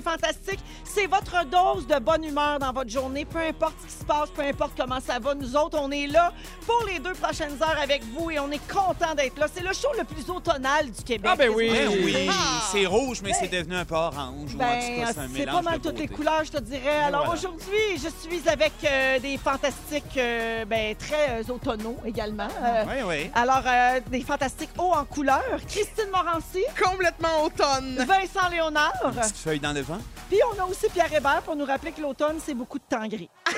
Les Fantastiques. C'est votre dose de bonne humeur dans votre journée, peu importe ce qui se passe, peu importe comment ça va. Nous autres, on est là pour les deux prochaines heures avec vous et on est content d'être là. C'est le show le plus automnal du Québec. Ah, ben oui. Ben oui, voulez? c'est rouge, mais c'est devenu un peu orange. ou en tout Ben, cas, c'est un c'est mélange pas mal de toutes les couleurs, je te dirais. Alors voilà. aujourd'hui, je suis avec euh, des fantastiques euh, ben, très euh, automnaux également. Euh, Oui, oui. Alors, euh, des fantastiques hauts en couleur. Christine Morancy, complètement automne. Vincent Léonard. Petite feuille dans le vent. Puis on a aussi Pierre Hébert pour nous rappeler que l'automne, c'est beaucoup de temps gris. Eh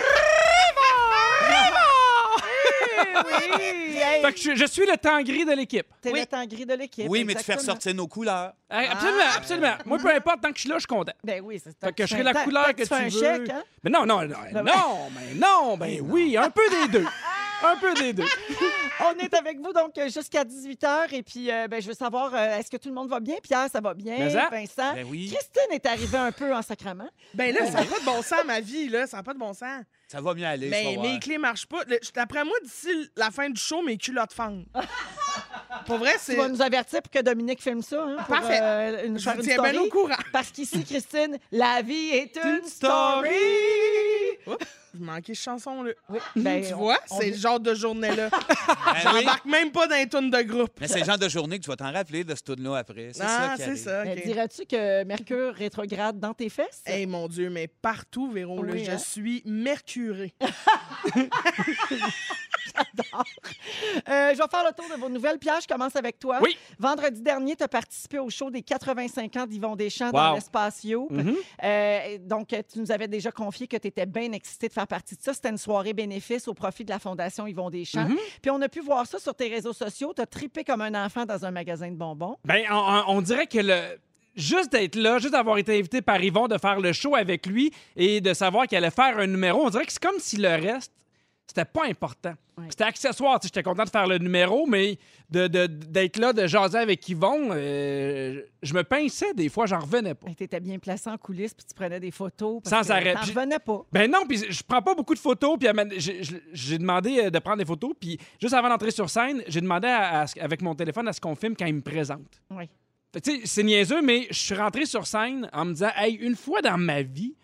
oui! Hey, Fait que je, je suis le temps gris de l'équipe. T'es Oui. le temps gris de l'équipe. Oui, mais tu fais exactement. ressortir nos couleurs. Hey, absolument, absolument. Moi, peu importe, tant que je suis là, je suis content. Ben oui, c'est Fait que je serai fais la couleur que tu fais un veux. chèque, hein? Mais non, non, non, Ben non, mais non, ben oui, un peu des deux. Un peu des deux. On est avec vous donc euh, jusqu'à 18h et puis euh, ben, je veux savoir euh, est-ce que tout le monde va bien? Pierre, ça va bien? Ça. Vincent? Ben oui. Christine est arrivée un peu en sacrament. Ben là, ça n'a pas de bon sens, ma vie, là. Ça n'a pas de bon sens. Ça va mieux aller. Mais tu voir. mes clés marchent pas. Le- D'après moi, d'ici la fin du show, mes culottes fendent. Pour vrai, Tu c'est. vas nous avertir pour que Dominique filme ça hein, pour, Parfait. euh, une, Je tiens bien au courant. Parce qu'ici Christine, la vie est une Une story. Story. Je manquais de chanson, là. Oui, ben, tu on- vois, on c'est le genre de journée-là. Ben oui. J'embarque même pas dans les tunes de groupe. Mais c'est le genre de journée que tu vas t'en rappeler de ce tour-là après. C'est Ah, qui c'est arrive. ça. Ben, OK. Dirais-tu que Mercure rétrograde dans tes fesses? Hey, mon Dieu, mais partout, Véro, là, Oui, je hein? suis mercurée. Euh, je vais faire le tour de vos nouvelles. Pierre, je commence avec toi. Oui. Vendredi dernier, tu as participé au show des 85 ans d'Yvon Deschamps dans l'espace Youp. Mhm. Euh, donc, tu nous avais déjà confié que tu étais bien excité de faire partie de ça. C'était une soirée bénéfice au profit de la Fondation Yvon Deschamps. Mhm. Puis on a pu voir ça sur tes réseaux sociaux. Tu as tripé comme un enfant dans un magasin de bonbons. On, on- on dirait que le. Juste d'être là, juste d'avoir été invité par Yvon, de faire le show avec lui et de savoir qu'il allait faire un numéro, on dirait que c'est comme si le reste, c'était pas important. Ouais. C'était accessoire. Tu sais, J'étais content de faire le numéro, mais de- de- d'être là, de jaser avec Yvon, euh, je me pinçais des fois, j'en revenais pas. Tu étais bien placé en coulisses, puis tu prenais des photos. Sans parce que arrêt. t'en revenais pas. Ben non, puis je prends pas beaucoup de photos. Puis j'ai demandé euh, de prendre des photos. Puis juste avant d'entrer sur scène, j'ai demandé à- à ce- avec mon téléphone à ce qu'on filme quand il me présente. Oui. C'est niaiseux, mais je suis rentré sur scène en me disant, hey, une fois dans ma vie,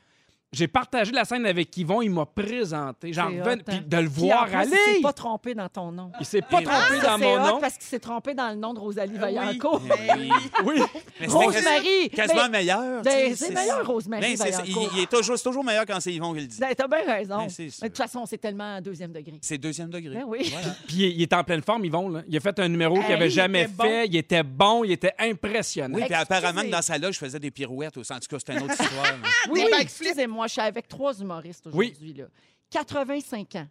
j'ai partagé la scène avec Yvon, il m'a présenté. J'en C'est revenais, hot, puis hein. de le Puis en voir plus, aller. Il s'est pas trompé dans ton nom. Il s'est pas trompé Ça, dans c'est mon hot nom. parce qu'il s'est trompé dans le nom de Rosalie Ah oui. Vaillancourt. Oui. Oui. Mais c'était Rosemary! Quasiment Ben, meilleur. ben, tu sais, c'est meilleur, Rosemary Ben, c'est il, Vaillancourt. il est toujours, c'est toujours meilleur quand c'est Yvon qui le dit. Ben, T'as bien raison. Ben, c'est sûr. Mais de toute façon, c'est tellement deuxième degré. C'est deuxième degré. Ben oui. Voilà. Puis il, il est en pleine forme, Yvon. Là. Il a fait un numéro qu'il Hey, avait il jamais était bon. fait. Il était bon, il était impressionnant. Oui, puis Excusez. apparemment que dans sa loge, je faisais des pirouettes. aussi. En tout cas, c'était une autre histoire. mais- Oui, Des oui, backflips. excusez-moi, je suis avec trois humoristes aujourd'hui. là. 85 ans,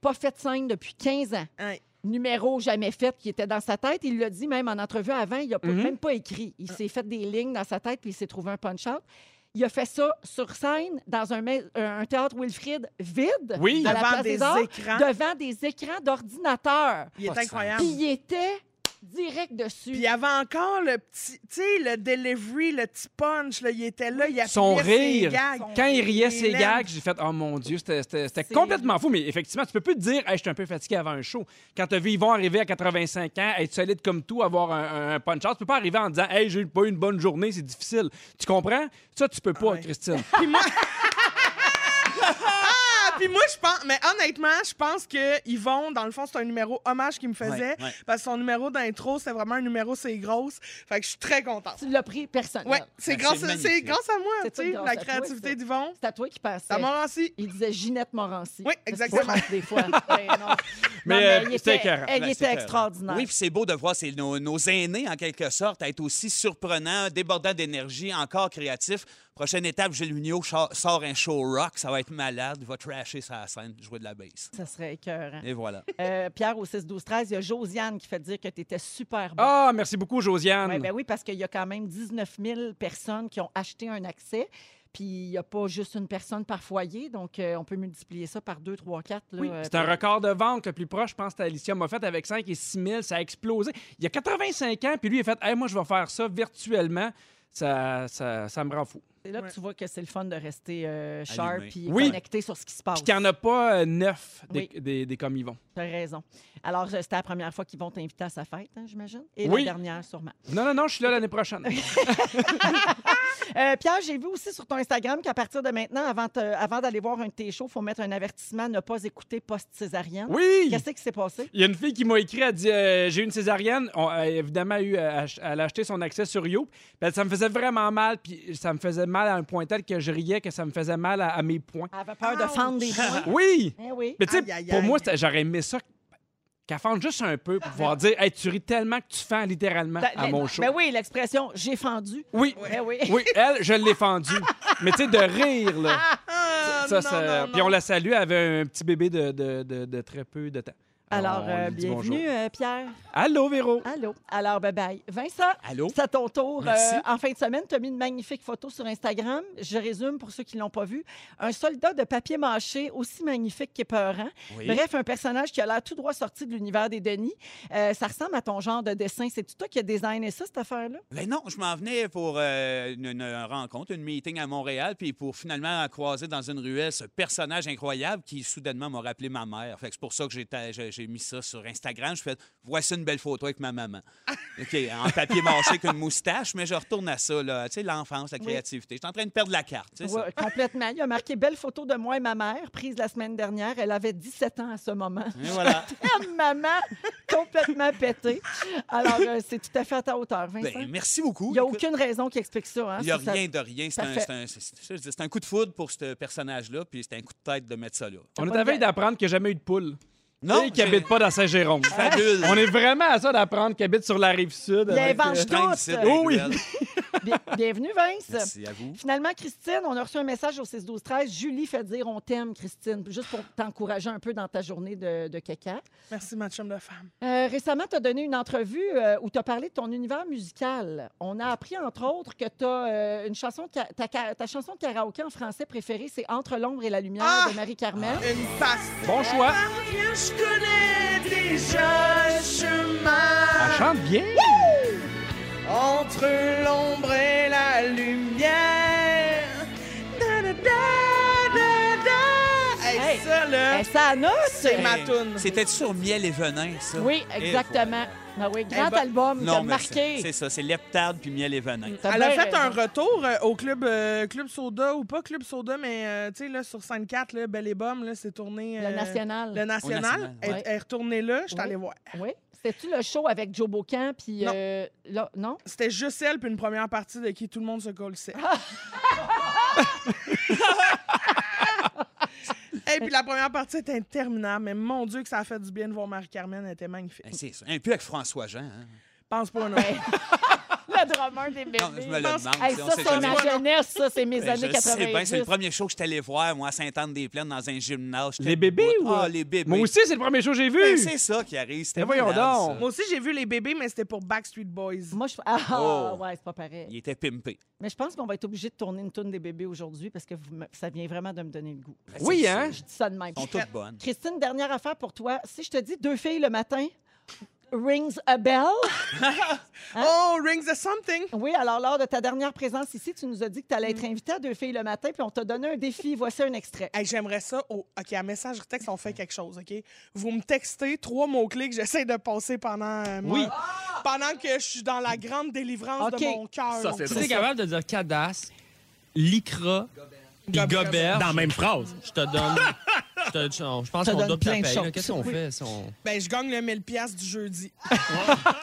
pas fait de scène depuis 15 ans. Ouais. Numéro jamais fait qui était dans sa tête. Il l'a dit même en entrevue avant, il n'a Mhm. même pas écrit. Il s'est fait des lignes dans sa tête puis il s'est trouvé un punch-out. Il a fait ça sur scène dans un, un théâtre Wilfrid vide, Oui. à la Devant place des, des Arts, écrans. devant des écrans d'ordinateur. Il est Pas incroyable. Puis il était direct dessus. Puis il y avait encore le petit, tu sais, le delivery, le petit punch, là, il était là, il appuyait Son ses rire. gags. Quand il riait ses lèvres. gags, j'ai fait Oh mon Dieu, c'était- complètement fou. Mais effectivement, tu peux plus te dire Hey, je suis un peu fatigué avant un show. Quand tu as vu Yvon arriver à 85 ans, être solide comme tout, avoir un, un punch-out, tu peux pas arriver en disant Hey, j'ai pas eu une bonne journée, c'est difficile. Tu comprends? Ça, tu peux pas, Ouais. Christine. Puis moi... Puis moi, je pense... Mais honnêtement, je pense que Yvon, dans le fond, c'est un numéro hommage qu'il me faisait. Ouais, ouais. Parce que son numéro d'intro, c'était vraiment un numéro C'est grosse. Fait que je suis très contente. Tu l'as pris personnel. Ouais, c'est Ben, grâce, c'est c'est à moi, C'est tu sais, la à créativité d'Yvon. C'est à toi qui. Ça m'a aussi. Il disait Ginette Morancy. Oui, exactement. Des fois. Non. Mais, Non, euh, était, elle était c'est extraordinaire. Oui, puis c'est beau de voir c'est nos, nos aînés, en quelque sorte, être aussi surprenants, débordants d'énergie, encore créatifs. Prochaine étape, Gilles Vigneault sort un show rock. Ça va être malade. Il va trasher sa scène, jouer de la bass. Ça serait écœurant. Et voilà. Euh, Pierre, au 6-12-13, il y a Josiane qui fait dire que tu étais super bon. Ah, merci beaucoup, Josiane. Ouais, ben oui, parce qu'il y a quand même 19 000 personnes qui ont acheté un accès. Puis il n'y a pas juste une personne par foyer, donc euh, on peut multiplier ça par 2, 3, 4. Là, Oui, euh, c'est un record de vente. Le plus proche, je pense, c'était Alicia Moffett avec 5 et 6 000. Ça a explosé. Il y a 85 ans, puis lui, il a fait hey, Moi, je vais faire ça virtuellement. Ça, ça, ça me rend fou. C'est là que tu vois que c'est le fun de rester euh, sharp Oui. connecté sur ce qui se passe. Puis qu'il n'y en a pas euh, neuf des, Oui. des, des comme ils vont. Tu as raison. Alors, euh, c'était la première fois qu'ils vont t'inviter à sa fête, hein, j'imagine? Et Oui. la dernière, sûrement. Non, non, non, je suis là l'année prochaine. Euh, Pierre, j'ai vu aussi sur ton Instagram qu'à partir de maintenant, avant, te- avant d'aller voir un de tes shows, il faut mettre un avertissement ne pas écouter post-césarienne. Oui! Qu'est-ce qui s'est passé? Il y a une fille qui m'a écrit, elle dit euh, J'ai eu une césarienne. On a évidemment eu, à ach- elle a acheté son accès sur You. Puis elle ça me faisait vraiment mal, puis ça me faisait mal à un point tel que je riais que ça me faisait mal à, à mes points. Elle avait peur de fendre des points. Oui! Eh oui. Mais tu sais, pour moi, j'aurais aimé ça qu'elle fende juste un peu pour pouvoir dire Hey, tu ris tellement que tu fends littéralement Ben, à mon show. ben oui, l'expression j'ai fendu. Oui. Ben oui. Oui, elle, je l'ai fendue. Mais tu sais, de rire, là. Ah, Ça, non, ça- non, Puis on la salue, elle avait un petit bébé de, de- de- de très peu de temps. Alors, euh, bienvenue, euh, Pierre. Allô, Véro. Allô. Alors, bye-bye. Vincent, Allô? c'est à ton tour. Merci. Euh, en fin de semaine, tu as mis une magnifique photo sur Instagram. Je résume pour ceux qui ne l'ont pas vu. Un soldat de papier mâché aussi magnifique qu'épeurant. Oui. Bref, un personnage qui a l'air tout droit sorti de l'univers des Denis. Ça ressemble à ton genre de dessin. C'est-tu toi qui as designé ça, cette affaire-là? Ben non, je m'en venais pour une, une rencontre, une meeting à Montréal, puis pour finalement croiser dans une ruelle ce personnage incroyable qui soudainement m'a rappelé ma mère. Fait que c'est pour ça que ta- j'ai mis ça sur Instagram. Je fais voici une belle photo avec ma maman. OK, en papier mâché avec une moustache, mais je retourne à ça, là. Tu sais, l'enfance, la Oui. créativité. Je suis en train de perdre la carte. tu sais, ça. Complètement. Il a marqué belle photo de moi et ma mère, prise la semaine dernière. Elle avait 17 ans à ce moment. Et voilà. Maman, complètement pétée. Alors, euh, c'est tout à fait à ta hauteur, Vincent. Ben, merci beaucoup. Il n'y a Écoute, aucune raison qui explique ça. Hein, Il n'y a si ça- rien de rien. C'est un, coup de foudre pour ce personnage-là, puis c'est un coup de tête de mettre ça là. On est à veille d'apprendre qu'il n'y a jamais eu de poule. Non, Et qui n'habite pas dans Saint-Jérôme. Fabule. On est vraiment à ça d'apprendre qu'il habite sur la rive sud. Il avec, euh, Oh oui. les. Bien- bienvenue, Vince. Merci à vous. Finalement, Christine, on a reçu un message au 6-12-13. Julie fait dire on t'aime, Christine, juste pour t'encourager un peu dans ta journée de, de caca. Merci, ma chum de femme. Euh, récemment, tu as donné une entrevue euh, où tu as parlé de ton univers musical. On a appris, entre autres, que tu as une chanson, de ca- ta, chanson de karaoké en français préférée, c'est Entre l'ombre et la lumière Ah! de Marie-Carmen. Une passe. Bon choix. Je connais déjà le chemin Elle chante bien. entre l'ombre et la lumière. Da, da, da, da, da. Hey, Hey, ça, là, Eh, ça note! c'est ma toune. C'était sur Miel et Venin, ça? Oui, Et exactement. Ah oui, grand Eh ben, album qui a marqué. c'est ça, c'est Leptade puis Miel et Venin. Elle a fait un retour euh, au club, euh, club Soda, ou pas Club Soda, mais euh, tu sais, là, sur scène 4, là, Belle et Bomme, là, c'est tourné. Le national. Le national. national, Elle, ouais. elle est retournée là, je suis Oui. allée voir. Oui. C'était-tu le show avec Joe Bocan? Puis. Non. euh, là, non? C'était juste elle, puis une première partie de qui tout le monde se colissait. Et puis la première partie était interminable, mais mon Dieu que ça a fait du bien de voir Marie-Carmen, elle était magnifique. Ben, c'est ça. Un peu avec François Jean. Hein? Pense pas, non. Le drummer des bébés. Non, je me le demande. Hey, ça, c'est ma jeunesse, ça, c'est mes Ben, années je sais 90. bien, c'est le premier show que je suis allé voir, moi, à Sainte-Anne-des-Plaines, dans un gymnase. Les bébés ou- Ah, les bébés. Moi aussi, c'est le premier show que j'ai vu. Ben, c'est ça qui arrive. C'était Mais voyons donc. ça. Moi aussi, j'ai vu les bébés, mais c'était pour Backstreet Boys. Moi, je. Ah, Oh. ouais, c'est pas pareil. Il était pimpé. Mais je pense qu'on va être obligé de tourner une tourne des bébés aujourd'hui parce que ça vient vraiment de me donner le goût. Ben, Oui, hein? Je dis ça de même. Ils sont toutes bonnes. Christine, dernière affaire pour toi. Si je te dis deux filles le matin, rings a bell? Hein? Oh, Rings of Something! Oui, alors lors de ta dernière présence ici, tu nous as dit que tu allais Mm. être invité à deux filles le matin, puis on t'a donné un défi. Voici un extrait. Hey, J'aimerais ça. au- OK, à message texte, on fait quelque chose, OK? Vous me textez trois mots-clés que j'essaie de passer pendant, euh, moi- Oui. pendant que je suis dans la grande délivrance OK. de mon cœur. Ça, c'est drôle. t'es capable de dire cadastre, lycra, puis goberge, Dans la même phrase. je te donne, je pense qu'on donne doit plein de payer. choses. Qu'est-ce qu'on Oui. fait? si on- Ben, je gagne le 1000 pièces du jeudi.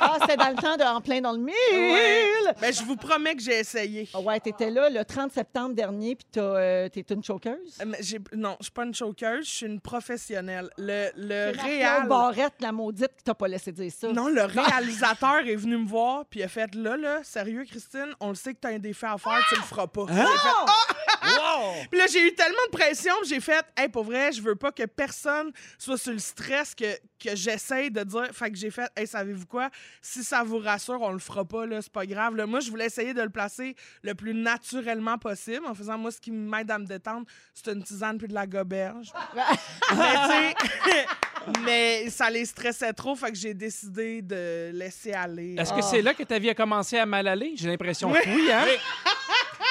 Ah, c'était dans le temps de En plein dans le mille. Ouais. Ben, je vous promets que j'ai essayé. Ah Ouais, t'étais là le 30 septembre dernier, puis t'as, euh, t'es une chokeuse. Euh, Non, je suis pas une chokeuse, je suis une professionnelle. Le, le C'est réal... Barrette, la maudite, qui t'a pas laissé dire ça. Non, le réalisateur est venu me voir puis il a fait là là, sérieux Christine, on le sait que t'as un défi à faire, tu le feras pas. J'ai Ah! Puis là j'ai eu tellement de pression, j'ai fait hey pour vrai, je veux pas que personne soit sur le stress que que j'essaye de dire. Fait que j'ai fait hey savez-vous quoi, si ça vous rassure, on le fera pas là, c'est pas grave. Là, moi je voulais essayer de le placer le plus naturellement possible en faisant moi ce qui m'aide à me détendre, c'est une tisane puis de la goberge. mais tu sais mais ça les stressait trop, fait que j'ai décidé de laisser aller. Est-ce que c'est là que ta vie a commencé à mal aller? J'ai l'impression que oui, hein?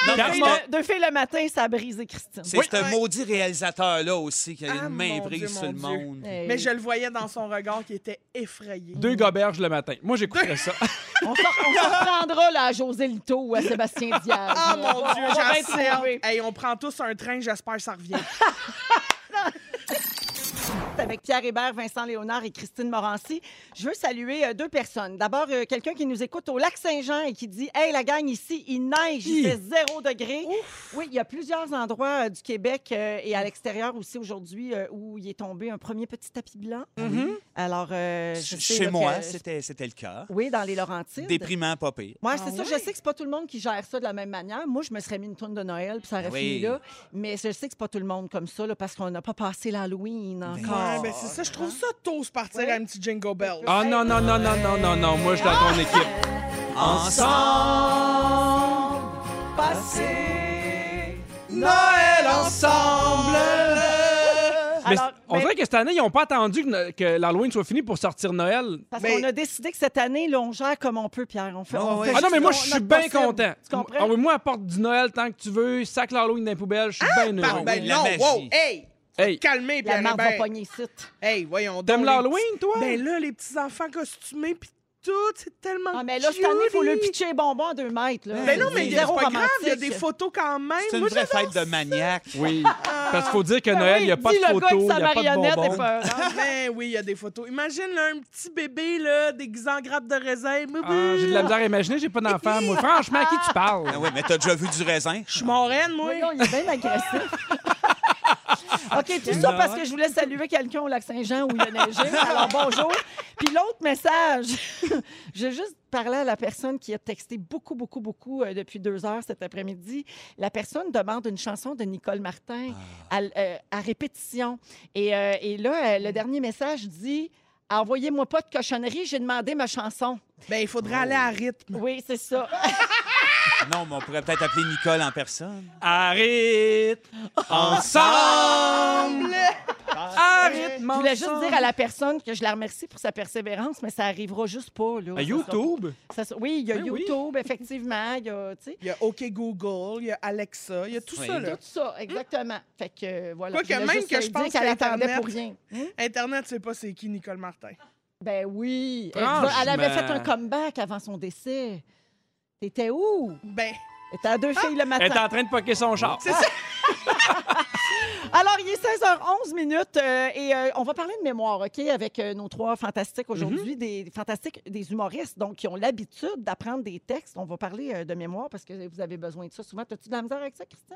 Non, Car mais Deux filles- Deux filles le matin, ça a brisé Christine. C'est Oui. ce Ouais. maudit réalisateur-là aussi qui a Ah, une main mon prise Dieu, sur mon le Dieu. monde. Hey. Mais je le voyais dans son regard qui était effrayé. Deux goberges le matin. Moi, j'écouterais ça. On s'en on s'en reprendra là, à José Lito ou à Sébastien Diaz. Ah mon Dieu, on va bien j'ai trouver. Hey, on prend tous un train, j'espère que ça revient. avec Pierre Hébert, Vincent Léonard et Christine Morancy. Je veux saluer euh, deux personnes. D'abord, euh, quelqu'un qui nous écoute au lac Saint-Jean et qui dit Hey, la gang, ici, il neige, il fait zéro degré. Oui, il y a plusieurs endroits euh, du Québec et à l'extérieur aussi aujourd'hui où il est tombé un premier petit tapis blanc. Alors, je sais, Chez là, moi, que- c'était le cas. Oui, dans les Laurentides. Déprimant, pas pire. Moi, Ah c'est ça. ouais? Je sais que c'est pas tout le monde qui gère ça de la même manière. Moi, je me serais mis une tourne de Noël, puis ça aurait Oui. fini là. Mais je sais que c'est pas tout le monde comme ça, là, parce qu'on n'a pas passé l'Halloween encore. Ben c'est ça, je trouve ça tôt se partir à un petit jingle bell. Ah non, non, non, non, non, non, non. Moi, je suis dans ton équipe. Ensemble, Passer Noël ensemble! Mais Alors, on ben- dirait que cette année, ils n'ont pas attendu que, que l'Halloween soit fini pour sortir Noël. Parce Mais- qu'on a décidé que cette année, là, on gère comme on peut, Pierre. On fait, on Ah fait ouais. Ah non, mais moi, je notre suis bien possible. content. Tu comprends? Ah oui, moi, apporte du Noël tant que tu veux, sac l'Halloween dans les poubelles, je suis bien Par- heureux. ben oui, la non, magie. wow, hey! Hey, Calmez, La Pierre marde va Hébert. pogner ici. Hey, voyons donc. t'aimes les l'Halloween, toi? Ben là, les petits enfants costumés pis tout, c'est tellement Ah, mais là, cette année, il faut le pitcher les bonbons à deux mètres. Là. Ben non, mais C'est c'est zéro pas grave, il y a romantique. des photos quand même. C'est une Moi, vraie j'adore fête de maniaque. Oui. Parce qu'il faut dire que Ben Noël, il n'y a pas de le photos, il n'y a pas de marionnette bonbons. est. Ben oui, il y a des photos. Imagine là, un petit bébé là, déguisé en grappe de raisin. Ah, j'ai de la misère à imaginer, j'ai pas d'enfant. Moi, franchement, à qui tu parles? Ah oui, mais t'as déjà vu du raisin? Je suis moraine, moi. Il est bien agressif. OK, tout ça parce que je voulais saluer quelqu'un au lac Saint-Jean où il a neigé. Alors, bonjour. Puis l'autre message, j'ai juste parlé à la personne qui a texté beaucoup, beaucoup, beaucoup euh, depuis deux heures cet après-midi. La personne demande une chanson de Nicole Martin à, euh, à répétition. Et, euh, et là, le dernier message dit Envoyez-moi pas de cochonnerie, j'ai demandé ma chanson. Ben, il faudrait aller à rythme. Oui, c'est ça. Non, mais on pourrait peut-être appeler Nicole en personne. Arrête ensemble! Arrête, Je voulais juste dire à la personne que je la remercie pour sa persévérance, mais ça arrivera juste pas. Là. À Ça YouTube? sera- ça sera- oui, il y a Ben oui. YouTube, effectivement. Il y a, tu sais, Il y a OK Google, il y a Alexa, il y a tout Oui. ça. Là. tout ça, exactement. Fait que, euh, voilà. Je voulais même juste que je dire pense qu'elle attendait pour rien. Hein? Internet, c'est pas c'est qui Nicole Martin. Ben oui. Elle avait fait un comeback avant son décès. T'étais où? Ben, T'étais à deux filles le Elle matin. est en train de poquer son char. Alors, il est 16h11 minutes euh, et euh, on va parler de mémoire, OK, avec euh, nos trois fantastiques aujourd'hui, des fantastiques, des humoristes, donc qui ont l'habitude d'apprendre des textes. On va parler euh, de mémoire parce que vous avez besoin de ça souvent. T'as-tu de la misère avec ça, Christine?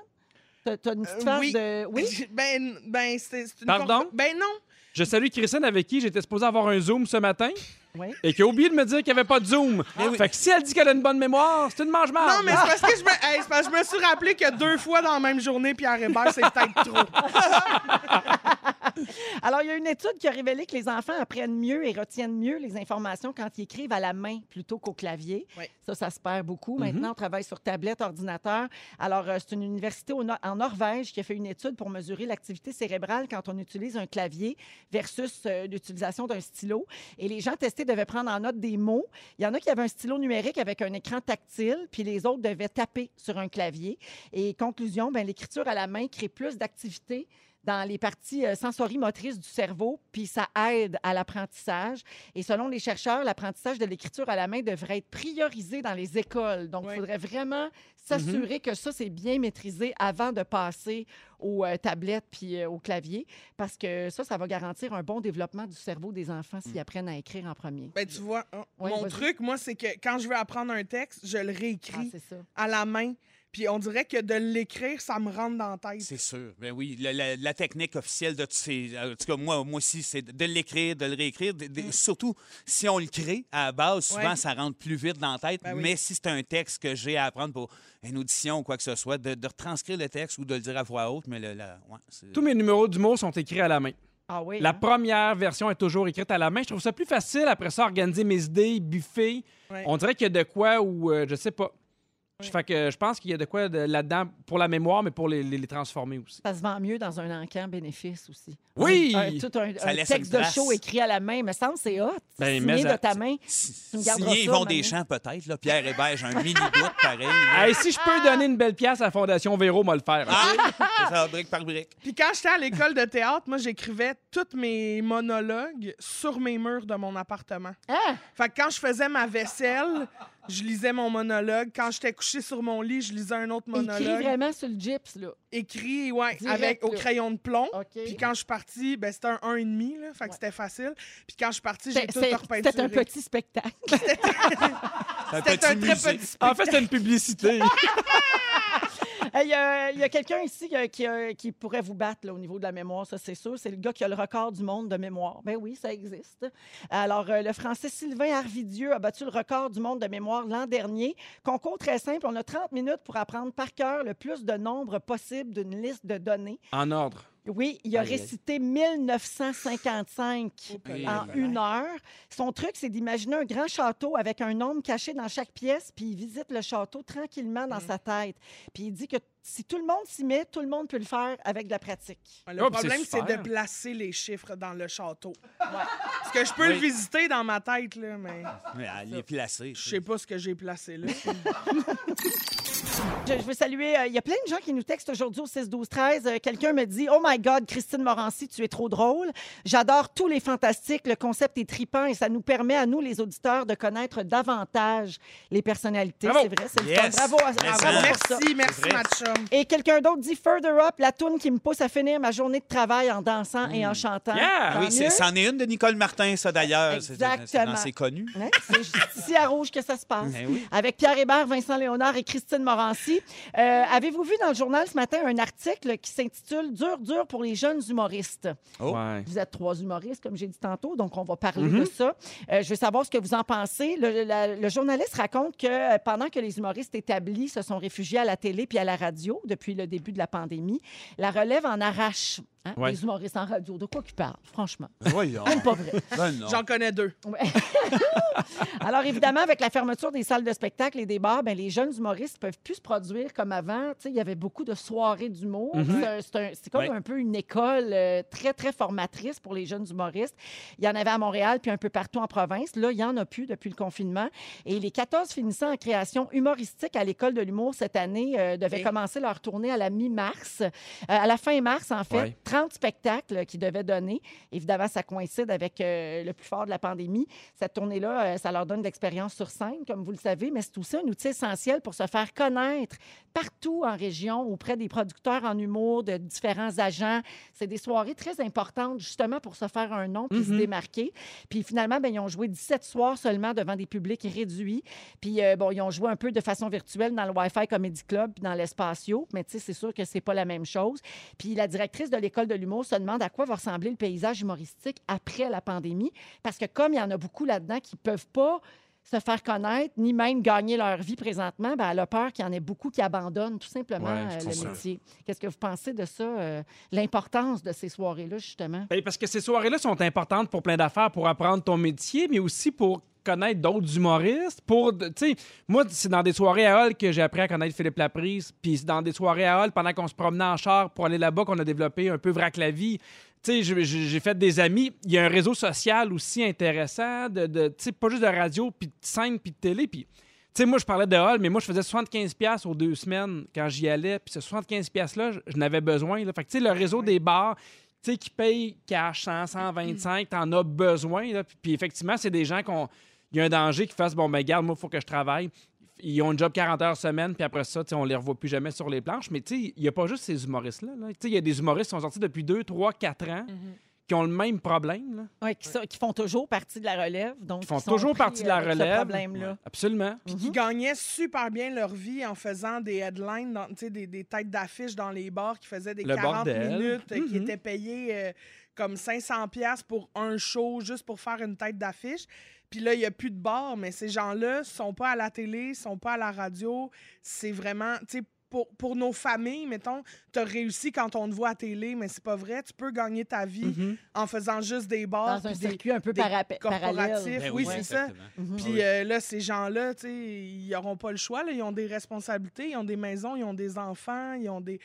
T'as t'as une petite Euh, phase oui. de... Oui? Ben, ben c'est c'est une Pardon? Ben non. Je salue Christine avec qui j'étais supposé avoir un Zoom ce matin Oui. et qui a oublié de me dire qu'il n'y avait pas de Zoom. Fait que si elle dit qu'elle a une bonne mémoire, c'est une mange Non, mais c'est parce que je me, hey, parce que je me suis rappelé que deux fois dans la même journée, Pierre Hébert, c'est peut-être trop. Alors, il y a une étude qui a révélé que les enfants apprennent mieux et retiennent mieux les informations quand ils écrivent à la main plutôt qu'au clavier. Oui. Ça, ça se perd beaucoup. Maintenant, on travaille sur tablette, ordinateur. Alors, euh, c'est une université au en Norvège qui a fait une étude pour mesurer l'activité cérébrale quand on utilise un clavier versus euh, l'utilisation d'un stylo. Et les gens testés devaient prendre en note des mots. Il y en a qui avaient un stylo numérique avec un écran tactile, puis les autres devaient taper sur un clavier. Et conclusion, ben, l'écriture à la main crée plus d'activité dans les parties euh, sensorimotrices du cerveau, puis ça aide à l'apprentissage. Et selon les chercheurs, l'apprentissage de l'écriture à la main devrait être priorisé dans les écoles. Donc, il Oui. faudrait vraiment s'assurer que ça, c'est bien maîtrisé avant de passer aux euh, tablettes puis euh, au clavier, parce que ça, ça va garantir un bon développement du cerveau des enfants s'ils apprennent à écrire en premier. Ben, tu vois, hein, Oui, mon truc, moi, c'est que quand je veux apprendre un texte, je le Ah, réécris à la main. Puis on dirait que de l'écrire, ça me rentre dans la tête. C'est sûr. Ben oui, la, la- la technique officielle de c'est en tout cas moi moi aussi c'est de l'écrire, de le réécrire, de- de- surtout si on le crée à la base, souvent Mm. Ouais. ça rentre plus vite dans la tête, Ben oui. mais si c'est un texte que j'ai à apprendre pour une audition ou quoi que ce soit, de, de retranscrire le texte ou de le dire à voix haute, mais le, la- ouais, Tous mes numéros d'humour sont écrits à la main. Ah oui. La hein? première version est toujours écrite à la main. Je trouve ça plus facile après ça, organiser mes idées, buffer. Ouais. On dirait qu'il y a de quoi ou je sais pas. Je Fait que je pense qu'il y a de quoi de- là-dedans pour la mémoire, mais pour les, les- les transformer aussi. Ça se vend mieux dans un encan bénéfice aussi. Oui! Un, un- tout un, texte de show écrit à la main, me semble c'est hot. Ben, signé mais de ta main. Si- ça, Yvon. Deschamps peut-être là, Pierre Hébert, j'ai un mini doute pareil. Hey, si je peux donner une belle pièce à la Fondation Véro, moi le faire. Ah, ça, brique par brique. Puis quand j'étais à l'école de théâtre, moi, j'écrivais tous mes monologues sur mes murs de mon appartement. Ah! Fait que quand je faisais ma vaisselle, je lisais mon monologue. Quand j'étais couché sur mon lit, je lisais un autre Écrit monologue. vraiment sur le gyps, là. Écrit, ouais, Direct, avec au crayon de plomb. Puis quand je suis partie, ben, c'était un 1,5, là, fait que Ouais. c'était facile. Puis quand je suis partie, j'ai C'est- tout repeinturé. C'était un petit spectacle. Un C'était un très musée. petit En fait, c'est une publicité. Il y a, il y a quelqu'un ici euh, qui, euh, pourrait vous battre au niveau de la mémoire, ça c'est sûr. C'est le gars qui a le record du monde de mémoire. Ben oui, ça existe. Alors, euh, le Français Sylvain Arvidieu a battu le record du monde de mémoire l'an dernier. Concours très simple. On a 30 minutes pour apprendre par cœur le plus de nombre possible d'une liste de données. en ordre. Oui, il a Aïe, aïe. récité 1955 Aïe, en une heure. Son truc, c'est d'imaginer un grand château avec un nombre caché dans chaque pièce, puis il visite le château tranquillement dans sa tête. Puis il dit que si tout le monde s'y met, tout le monde peut le faire avec de la pratique. Le Oh, problème, c'est de placer les chiffres dans le château. Parce que je peux le visiter dans ma tête, là, mais Mais elle est placée. je sais pas ce que j'ai placé là. Je, je veux saluer, euh, il y a plein de gens qui nous textent aujourd'hui au 6-12-13. Euh, Quelqu'un me dit « Oh my God, Christine Morancy, tu es trop drôle. J'adore tous les fantastiques. Le concept est tripant et ça nous permet à nous, les auditeurs, de connaître davantage les personnalités. Bravo. C'est vrai, c'est le Yes. fun. Bravo, à- Yes, bravo pour ça. Merci, merci, vrai. Chum. Et quelqu'un d'autre dit Further Up, la toune qui me pousse à finir ma journée de travail en dansant et en chantant. Yeah! Tant Oui, mieux. c'est- c'en est une de Nicole Martin, ça d'ailleurs. C'est- C'est Exactement. connus. Hein? C'est ici à Rouge que ça se passe. Ben oui. Avec Pierre Hébert, Vincent Léonard et Christine Morancy. Euh, Avez-vous vu dans le journal ce matin un article qui s'intitule Dur, dur pour les jeunes humoristes? Oh. Ouais. Vous êtes trois humoristes, comme j'ai dit tantôt, donc on va parler Mm-hmm. de ça. Euh, je veux savoir ce que vous en pensez. Le, la- le journaliste raconte que euh, pendant que les humoristes établis se sont réfugiés à la télé puis à la radio depuis le début de la pandémie, la relève en arrache. Hein, Ouais. Les humoristes en radio, de quoi qu'ils parlent, franchement? Voyons. Même pas vrai. Ben. J'en connais deux. Ouais. Alors, évidemment, avec la fermeture des salles de spectacle et des bars, ben, les jeunes humoristes ne peuvent plus se produire comme avant. Tu sais, il y avait beaucoup de soirées d'humour. C'est un- C'est comme Ouais. un peu une école euh, très, très formatrice pour les jeunes humoristes. Il y en avait à Montréal, puis un peu partout en province. Là, il n'y en a plus depuis le confinement. Et les 14 finissants en création humoristique à l'École de l'humour cette année euh, devaient commencer leur tournée à la mi-mars. Euh, à la fin mars, en fait, Ouais. 30 spectacles qu'ils devaient donner. Évidemment, ça coïncide avec euh, le plus fort de la pandémie. Cette tournée-là, euh, ça leur donne de l'expérience sur scène, comme vous le savez, mais c'est aussi un outil essentiel pour se faire connaître partout en région, auprès des producteurs en humour, de différents agents. C'est des soirées très importantes, justement, pour se faire un nom puis se démarquer. Puis finalement, ben, ils ont joué 17 soirs seulement devant des publics réduits. Puis euh, bon, ils ont joué un peu de façon virtuelle dans le Wi-Fi Comedy Club puis dans l'Espacio, mais tu sais, c'est sûr que c'est pas la même chose. Puis la directrice de l'école de l'humour se demande à quoi va ressembler le paysage humoristique après la pandémie, parce que comme il y en a beaucoup là-dedans qui peuvent pas se faire connaître, ni même gagner leur vie présentement, ben, elle a peur qu'il y en ait beaucoup qui abandonnent tout simplement Ouais, euh, le métier. Qu'est-ce que vous pensez de ça, euh, l'importance de ces soirées-là, justement? Ben, parce que ces soirées-là sont importantes pour plein d'affaires, pour apprendre ton métier, mais aussi pour connaître d'autres humoristes. Pour, moi, c'est dans des soirées à Hall que j'ai appris à connaître Philippe Laprise. Puis c'est dans des soirées à Hall, pendant qu'on se promenait en char pour aller là-bas, qu'on a développé un peu Vrac la vie. J'ai- fait des amis. Il y a un réseau social aussi intéressant, de, pas juste de radio, puis de scène, puis de télé. Puis, tu sais, moi, je parlais de Hall, mais moi, je faisais 75$ aux deux semaines quand j'y allais. Puis ce 75$-là, je, je n'avais besoin. Là. Fait que, tu sais, le réseau des bars, tu sais, qui payent cash 100, 125, t'en as besoin. Là. Puis, puis effectivement, c'est des gens qui ont. Il y a un danger qu'ils fassent, bon, ben, garde, moi, il faut que je travaille. Ils ont un job 40 heures semaine, puis après ça, tu sais, on les revoit plus jamais sur les planches. Mais tu sais, il n'y a pas juste ces humoristes-là. là. Tu sais, il y a des humoristes qui sont sortis depuis 2, 3, 4 ans, qui ont le même problème. Là. Ouais, qui, sont- qui font toujours partie de la relève. Donc, Qui font qui toujours partie de la ce relève. problème-là. Absolument. Puis qui gagnaient super bien leur vie en faisant des headlines, dans- tu sais, des, des têtes d'affiches dans les bars qui faisaient des Le 40 bordel. minutes, euh, qui Mhm. étaient payés euh, comme 500 pièces pour un show juste pour faire une tête d'affiche. Puis là, il n'y a plus de bars, mais ces gens-là sont pas à la télé, sont pas à la radio. C'est vraiment, tu sais, pour, pour nos familles, mettons, tu as réussi quand on te voit à télé, mais c'est pas vrai. Tu peux gagner ta vie Mhm. en faisant juste des bars. Dans un des- circuit un peu corporatifs. Ben oui, c'est ça. Mhm. Puis euh, là, ces gens-là, tu sais, ils n'auront pas le choix. là. Ils ont des responsabilités, ils ont des maisons, ils ont des enfants, ils ont des.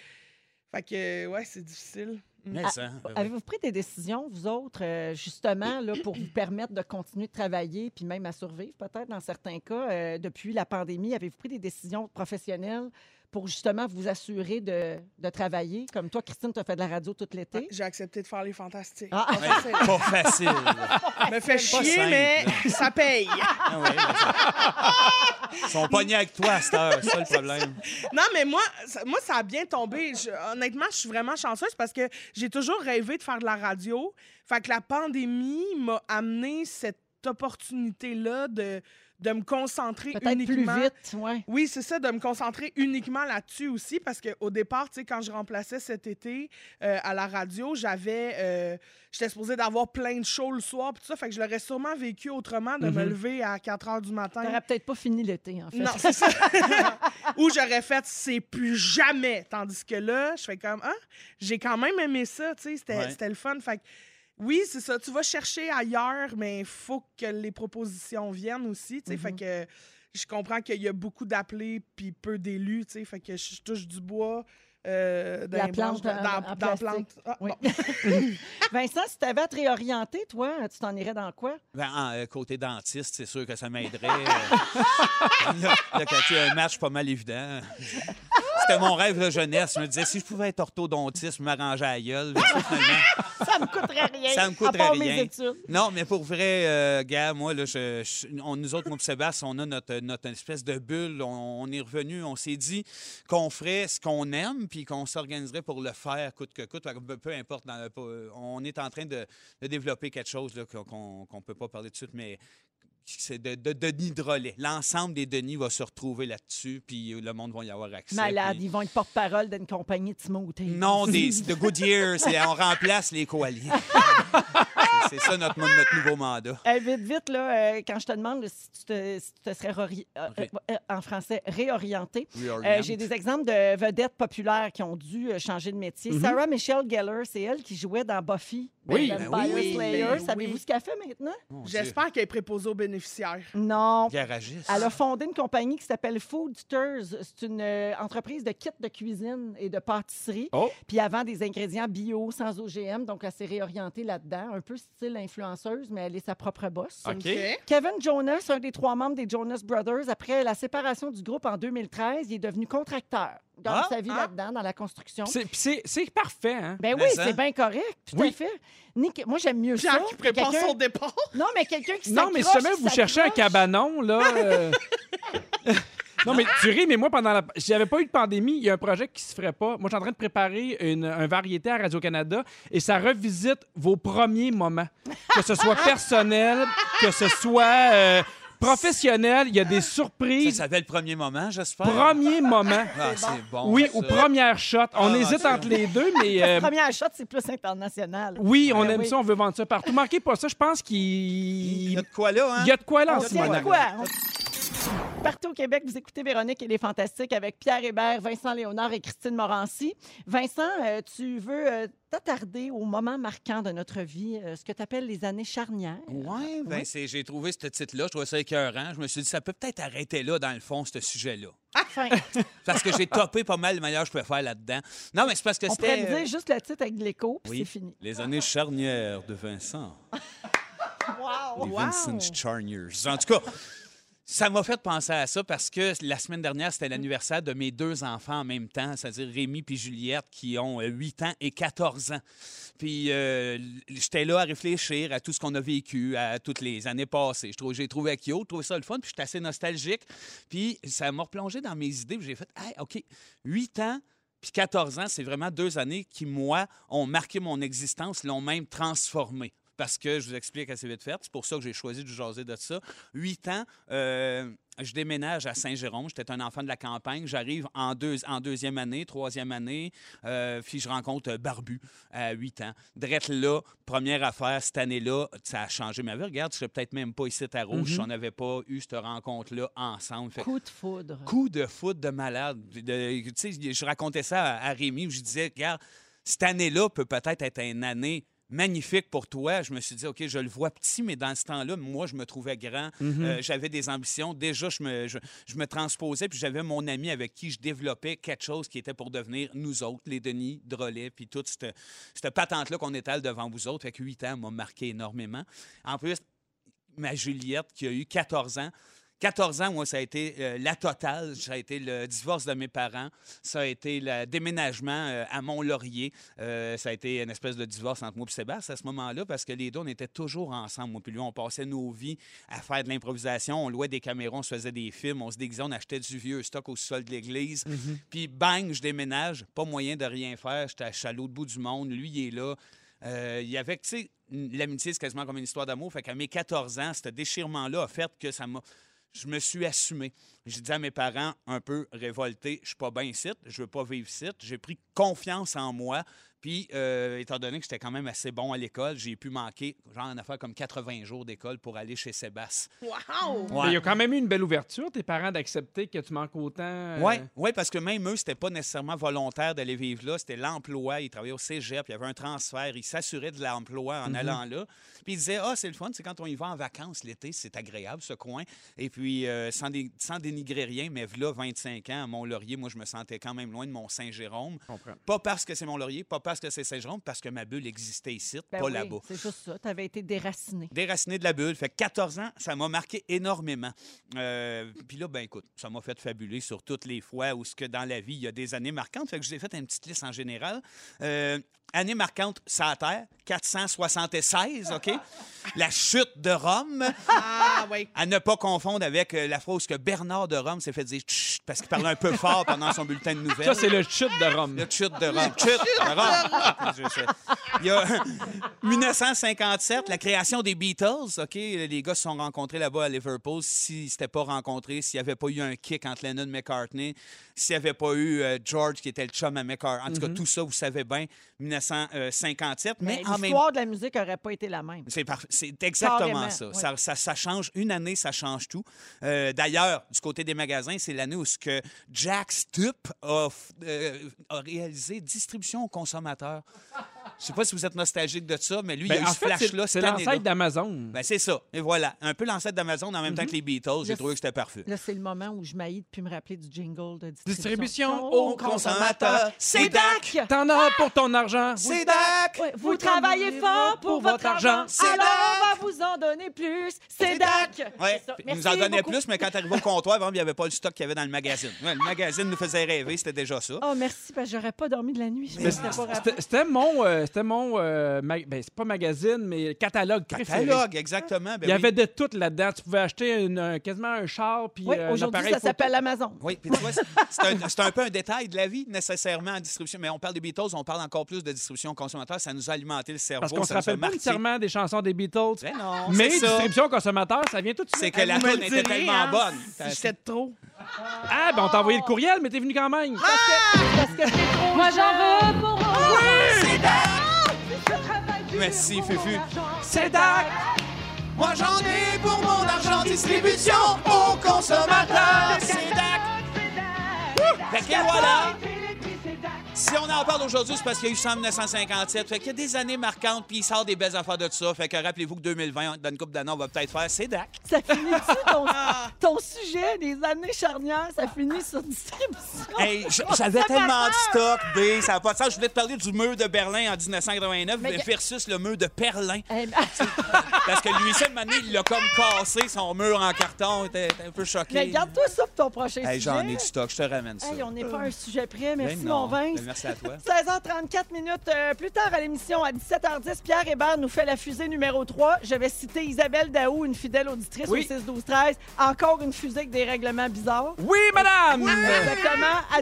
Fait que, ouais, c'est difficile. Mm. Mais Ah, ça, ben oui. Avez-vous pris des décisions, vous autres, euh, justement, là, pour vous permettre de continuer de travailler, puis même à survivre, peut-être, dans certains cas, euh, depuis la pandémie? Avez-vous pris des décisions professionnelles pour justement vous assurer de, de travailler? Comme toi, Christine, tu as fait de la radio tout l'été? J'ai accepté de faire les fantastiques. Ah. Pas facile. Pas facile. me fait chier, simple, mais ça paye. Ah ouais, ben ça- Ils sont pognés avec toi à cette heure, c'est ça le problème. Non, mais moi, ça, moi, ça a bien tombé. Je- honnêtement, je suis vraiment chanceuse parce que j'ai toujours rêvé de faire de la radio. Fait que la pandémie m'a amené cette opportunité-là de, de me concentrer Peut-être plus uniquement. vite, oui. Oui, c'est ça, de me concentrer uniquement là-dessus aussi, parce qu'au départ, tu sais, quand je remplaçais cet été euh, à la radio, j'avais. euh, J'étais supposée d'avoir plein de shows le soir, puis tout ça, fait que je l'aurais sûrement vécu autrement de me Mhm. lever à 4 heures du matin. T'aurais peut-être pas fini l'été, en fait. Non, c'est ça. Ou j'aurais fait c'est plus jamais. Tandis que là, je fais comme ah, j'ai quand même aimé ça, tu sais, c'était Ouais. c'était le fun. Fait que oui, c'est ça. Tu vas chercher ailleurs, mais il faut que les propositions viennent aussi, tu sais. Fait que je comprends qu'il y a beaucoup d'appelés puis peu d'élus, tu sais. Fait que je touche du bois. Euh, dans La plante branches, en- dans, en dans plastique. plante. Ah, Oui. bon. Vincent, si tu avais à te réorienter, toi, tu t'en irais dans quoi? Ben, en, euh, côté dentiste, c'est sûr que ça m'aiderait. euh. là, là, quand tu as un match pas mal évident. C'était mon rêve de jeunesse. Je me disais, si je pouvais être orthodontiste, me m'arranger à la gueule. Ça, me coûterait rien. Ça me coûterait à part rien. mes études. Non, mais pour vrai, euh, gars, moi, là, je, je- on, nous autres, moi et Sébastien, on a notre, notre espèce de bulle. On, on est revenu, on s'est dit qu'on ferait ce qu'on aime, puis qu'on s'organiserait pour le faire coûte que coûte. Peu, importe. dans le- peu- on est en train de, de développer quelque chose qu'on ne peut pas parler tout de suite, mais c'est de, de Denis Drolet. L'ensemble des Denis va se retrouver là-dessus, puis le monde va y avoir accès. Malade, puis- ils vont être porte-parole d'une compagnie de smoothie. non, des, de Goodyear, c'est on remplace les coaliers. c'est ça notre, notre nouveau mandat. Euh, vite, vite, là, euh, quand je te demande si tu te, si tu te serais euh, Ré- euh, en français réorienté, j'ai des exemples de vedettes populaires qui ont dû changer de métier. Sarah Michelle Gellar, c'est elle qui jouait dans Buffy. Oui. The Ben Vampire oui, Slayer. ben Savez-vous oui. ce qu'elle fait maintenant? J'espère qu'elle est préposée aux bénéficiaires. Non. Garagiste. Elle a fondé une compagnie qui s'appelle Foodsters. C'est une euh, entreprise de kits de cuisine et de pâtisserie. Oh. Puis elle vend des ingrédients bio, sans OGM. Donc, elle s'est réorientée là-dedans. Un peu style influenceuse, mais elle est sa propre boss. OK. Kevin Jonas, un des trois membres des Jonas Brothers, après la séparation du groupe en 2013, il est devenu contracteur. Dans Ah, sa vie ah. là-dedans, dans la construction. C'est- puis C'est c'est parfait, hein? Ben Mais oui, ça. c'est bien correct, tout à Oui. fait. Nick, moi, j'aime mieux ça. Pierre qui que prépare quelqu'un- son départ. Non, mais quelqu'un qui Non, mais si s'accroche, jamais qui vous cherchez un s'accroche. cabanon, là. euh, non, mais tu ris, mais moi, pendant la. S'il n'y avait pas eu de pandémie, il y a un projet qui se ferait pas. Moi, je suis en train de préparer une, un variété à Radio-Canada et ça revisite vos premiers moments. Que ce soit personnel, que ce soit euh, professionnel, il y a des Ça surprises. s'appelle premier moment, j'espère. Premier moment. Ah, c'est bon. Oui, ça. ou première shot. On Ah, hésite ça. entre les deux, mais. euh, Première shot, c'est plus international. oui, on Ben aime oui. ça, on veut vendre ça partout. Manquez pas ça, je pense Il y qu'il a de quoi là, hein? il y a de quoi là en ce moment. Partout au Québec, vous écoutez Véronique et les Fantastiques avec Pierre Hébert, Vincent Léonard et Christine Morancy. Vincent, euh, tu veux euh, t'attarder au moment marquant de notre vie, euh, ce que tu appelles les années charnières. Oui, ben c'est- j'ai trouvé ce titre-là, je trouvais ça écœurant. Je me suis dit, ça peut peut-être arrêter là, dans le fond, ce sujet-là. Enfin, Parce que j'ai topé pas mal le meilleur que je pouvais faire là-dedans. Non, mais c'est parce que on pourrait c'était... dire juste le titre avec de l'écho, puis Oui, c'est fini. les années charnières de Vincent. Wow! Les Wow. Vincent Charniers. En tout cas, Ça m'a fait penser à ça parce que la semaine dernière, c'était l'anniversaire de mes deux enfants en même temps, c'est-à-dire Rémi puis Juliette, qui ont euh, 8 ans et 14 ans. Puis euh, j'étais là à réfléchir à tout ce qu'on a vécu, à toutes les années passées. J'ai trouvé cute, j'ai trouvé ça le fun, puis j'étais assez nostalgique. Puis ça m'a replongé dans mes idées, j'ai fait, hey, OK, 8 ans, puis 14 ans, c'est vraiment deux années qui, moi, ont marqué mon existence, l'ont même transformée. Parce que je vous explique assez vite fait. C'est pour ça que j'ai choisi de jaser de ça. Huit ans, euh, je déménage à Saint-Jérôme. J'étais un enfant de la campagne. J'arrive en, deux, en deuxième année, troisième année. euh, puis je rencontre euh, Barbu à 8 ans. Drette là, première affaire, cette année-là, ça a changé ma vie. Regarde, je serais peut-être même pas ici à Rouge si on n'avait pas eu cette rencontre-là ensemble. Fait Coup de foudre. coup de foot de malade. De- je racontais ça à, à Rémi où je disais, regarde, cette année-là peut peut-être être une année magnifique pour toi. Je me suis dit, OK, je le vois petit, mais dans ce temps-là, moi, je me trouvais grand. Euh, j'avais des ambitions. Déjà, je me, je, je me transposais, puis j'avais mon ami avec qui je développais quelque chose qui était pour devenir nous autres, les Denis, Drolet, puis toute cette, cette patente-là qu'on étale devant vous autres. Fait que 8 ans m'a marqué énormément. En plus, ma Juliette, qui a eu 14 ans, 14 ans, moi, ça a été euh, la totale. Ça a été le divorce de mes parents. Ça a été le déménagement euh, à Mont-Laurier. Euh, ça a été une espèce de divorce entre moi et Sébastien à ce moment-là parce que les deux, on était toujours ensemble. Moi puis lui, on passait nos vies à faire de l'improvisation. On louait des caméras, on se faisait des films, on se déguisait, on achetait du vieux stock au sol de l'église. Puis bang, je déménage. Pas moyen de rien faire. J'étais à- l'autre bout du monde. Lui, il est là. Il y avait, tu sais, l'amitié, c'est quasiment comme une histoire d'amour. Fait qu'à mes 14 ans, ce déchirement-là a fait que ça m'a. Je me suis assumé. J'ai dit à mes parents, un peu révolté, je suis pas bien ici, je veux pas vivre ici. J'ai pris confiance en moi. Puis, euh, étant donné que j'étais quand même assez bon à l'école, j'ai pu manquer, genre, en affaire comme 80 jours d'école pour aller chez Sébastien. Wow! Il y a quand même eu une belle ouverture, tes parents, d'accepter que tu manques autant. euh, Oui, ouais, parce que même eux, c'était pas nécessairement volontaire d'aller vivre là. C'était l'emploi. Ils travaillaient au cégep, il y avait un transfert. Ils s'assuraient de l'emploi en allant là. Puis ils disaient Ah, c'est le fun, c'est quand on y va en vacances l'été, c'est agréable ce coin. Et puis, euh, sans, dé- sans dénigrer rien, mais là, 25 ans, à Mont-Laurier, moi, je me sentais quand même loin de mon Saint-Jérôme. Pas parce que c'est Mont-Laurier, pas parce que c'est Saint-Jérôme, parce que ma bulle existait ici, Ben pas oui, là-bas C'est juste ça. Tu avais été déraciné. déraciné de la bulle. Fait que 14 ans, ça m'a marqué énormément. Euh, Puis là, ben écoute, ça m'a fait fabuler sur toutes les fois où ce que dans la vie, il y a des années marquantes. Fait que je vous ai fait une petite liste en général. Euh, année marquante, ça à terre, 476, OK? La chute de Rome. Ah, oui. À ne pas confondre avec euh, la phrase que Bernard de Rome s'est fait dire Chut parce qu'il parlait un peu fort pendant son bulletin de nouvelles. Ça, c'est le chute de Rome. Le chute de Rome. Chute de Rome. Il y a 1957, la création des Beatles. OK, les gars se sont rencontrés là-bas à Liverpool. S'ils ne s'étaient pas rencontrés, s'il n'y avait pas eu un kick entre Lennon et McCartney, s'il n'y avait pas eu euh, George qui était le chum à McCartney. En tout cas, tout ça, vous savez bien, 1957. Mais, Mais en même l'histoire de la musique n'aurait pas été la même. c'est exactement ça. oui. Ça, ça. ça change. Une année, ça change tout. Euh, D'ailleurs, du côté des magasins, c'est l'année où ce que Jack Stup a, euh, a réalisé distribution aux consommateurs. Je sais pas si vous êtes nostalgique de ça, mais lui, Ben, il a eu en ce fait, c'est- flash-là c'est l'ancêtre d'Amazon. Ben, c'est ça. Et voilà. Un peu l'ancêtre d'Amazon en même temps que les Beatles. J'ai trouvé que c'était parfait. Là, c'est le moment où je m'haïs depuis me rappeler du jingle de distribution. Distribution aux aux consommateurs. C'est Dac! T'en as pour ton argent. C'est Dac! Vous travaillez fort pour votre argent. C'est Alors, Dac. on va vous en donner plus. C'est Dac. Ouais, il nous en donnait beaucoup. plus, mais quand arrivé au comptoir, vraiment, il n'y avait pas le stock qu'il y avait dans le magazine. Ouais, le magazine nous faisait rêver, c'était déjà ça. Oh, merci, parce que j'aurais pas dormi de la nuit. C'était mon, euh, c'était mon euh, mag- ben, c'est pas magazine, mais catalogue préféré. Catalogue, exactement. Ben Il y oui. avait de tout là-dedans. Tu pouvais acheter une- quasiment un char puis Oui, euh, aujourd'hui, ça s'appelle Amazon. Oui, puis tu vois, c'est un, peu un détail de la vie, nécessairement, en distribution. Mais on parle des Beatles, on parle encore plus de distribution consommateur. Ça nous a alimenté le cerveau. Parce qu'on se rappelle pas nécessairement des chansons des Beatles. Ben non, mais distribution consommateur, ça vient tout de suite. C'est que la Vous me tune était tellement hein, bonne. Si j'étais de trop. Ah, ben on t'a envoyé le courriel, mais t'es venu quand même. Parce que, parce que c'est trop Moi, j'en veux pour moi. Merci, Fufu. C'est Dac! Moi, j'en ai pour mon argent distribution aux consommateurs. C'est Dac. Fait que voilà. Si on en parle aujourd'hui, c'est parce qu'il y a eu ça en 1957. Fait qu'il y a des années marquantes, puis il sort des belles affaires de ça. Fait que rappelez-vous que 2020, dans une couple d'années, on va peut-être faire CEDAC. Ça finit-tu ton, ton sujet des années charnières? Ça finit sur distribution. Hey, j- j'avais tellement de stock, B, ça n'a pas de sens. Je voulais te parler du mur de Berlin en 1989 Mais versus le mur de Perlin. Eh, Parce que lui, cette année, il a comme cassé son mur en carton. T'es t'es un peu choqué. Mais garde-toi ça pour ton prochain Hey, sujet. J'en ai du stock, je te ramène ça. Hey, on n'est pas un sujet près. Ben Merci, non. mon Vince. Merci à toi. 16h34 minutes euh, plus tard à l'émission, à 17h10, Pierre Hébert nous fait la fusée numéro 3. Je vais citer Isabelle Daou, une fidèle auditrice Oui. au 6-12-13. Encore une fusée avec des règlements bizarres. Oui, madame! Exactement. À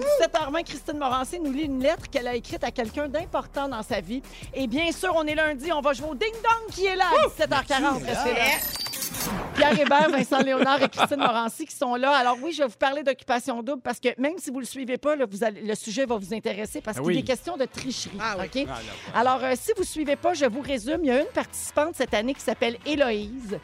17h20, Christine Morancé nous lit une lettre qu'elle a écrite à quelqu'un d'important dans sa vie. Et bien sûr, on est lundi, on va jouer au Ding Dong qui est là à 17h40. Restez là. Pierre Hébert, Vincent Léonard et Christine Morancy qui sont là. Alors oui, je vais vous parler d'occupation double parce que même si vous le suivez pas, là, vous allez- le sujet va vous intéresser parce Ah qu'il oui. est question de tricherie. Ah. OK? Ah, Alors, euh, si vous ne suivez pas, je vous résume. Il y a une participante cette année qui s'appelle Héloïse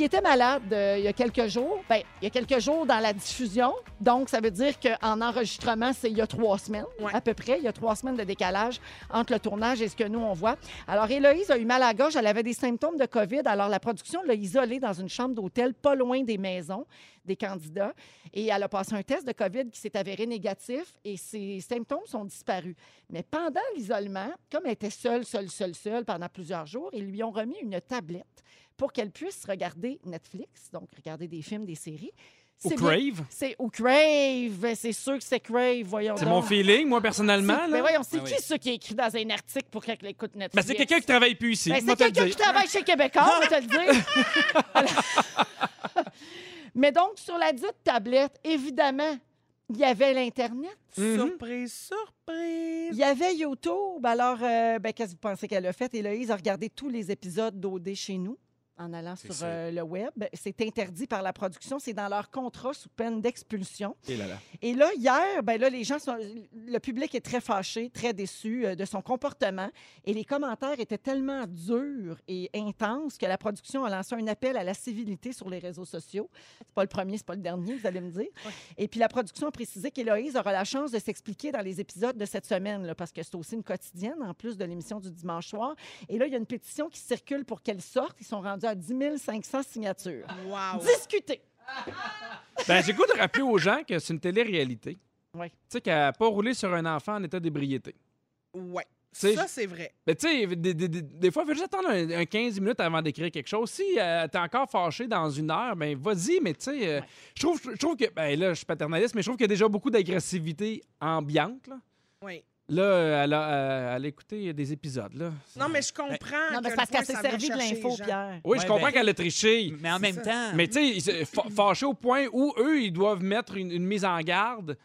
qui était malade euh, il y a quelques jours. Ben, il y a quelques jours dans la diffusion. Donc, ça veut dire qu'en enregistrement, c'est il y a trois semaines, Ouais. à peu près. Il y a trois semaines de décalage entre le tournage et ce que nous, on voit. Alors, Héloïse a eu mal à la gorge. Elle avait des symptômes de COVID. Alors, la production l'a isolée dans une chambre d'hôtel pas loin des maisons des candidats. Et elle a passé un test de COVID qui s'est avéré négatif et ses symptômes sont disparus. Mais pendant l'isolement, comme elle était seule, seule, seule, seule pendant plusieurs jours, ils lui ont remis une tablette pour qu'elle puisse regarder Netflix, donc regarder des films, des séries. Ou Crave. C'est ou Crave, c'est sûr que c'est Crave, voyons C'est mon feeling, moi, personnellement. Mais voyons, c'est Ah qui oui. qui a écrit dans un article pour qu'elle écoute Netflix? Ben, c'est quelqu'un qui travaille plus ici. Ben, c'est quelqu'un qui travaille chez Québécois, on va te le dire. Mais donc, sur la dite tablette, évidemment, il y avait l'Internet. Mhm. Surprise, surprise. Il y avait YouTube. Alors, euh, ben, qu'est-ce que vous pensez qu'elle a fait? Héloïse a regardé tous les épisodes d'OD chez nous en allant sur euh, le web. C'est interdit par la production. C'est dans leur contrat sous peine d'expulsion. Et là, là. Et là, hier, ben là, les gens sont, le public est très fâché, très déçu euh, de son comportement. Et les commentaires étaient tellement durs et intenses que la production a lancé un appel à la civilité sur les réseaux sociaux. C'est pas le premier, c'est pas le dernier, vous allez me dire. Et puis la production a précisé qu'Héloïse aura la chance de s'expliquer dans les épisodes de cette semaine, là, parce que c'est aussi une quotidienne en plus de l'émission du dimanche soir. Et là, il y a une pétition qui circule pour qu'elle sorte. Ils sont rendus à 10 500 signatures. Wow. Discutez. Ben, j'ai goût de rappeler aux gens que c'est une télé-réalité. Oui. Tu sais, qu'elle n'a pas roulé sur un enfant en état d'ébriété. Ouais. C'est- Ça, c'est vrai. Mais tu sais, des, des- des- des fois, il faut juste attendre un, un 15 minutes avant d'écrire quelque chose. Si euh, t'es encore fâché dans une heure, ben vas-y, mais tu sais, euh, je trouve, je trouve que, ben là, je suis paternaliste, mais je trouve qu'il y a déjà beaucoup d'agressivité ambiante. Là, Oui. Là euh, elle, a, euh, elle a écouté des épisodes. Là. Non, mais je comprends. Non, mais parce qu'elle s'est servie de l'info. Pierre. Oui, Ouais, je comprends ben- qu'elle a triché. Mais en même ça. temps. Mais tu sais, fa- fâchés au point où eux, ils doivent mettre une, une mise en garde.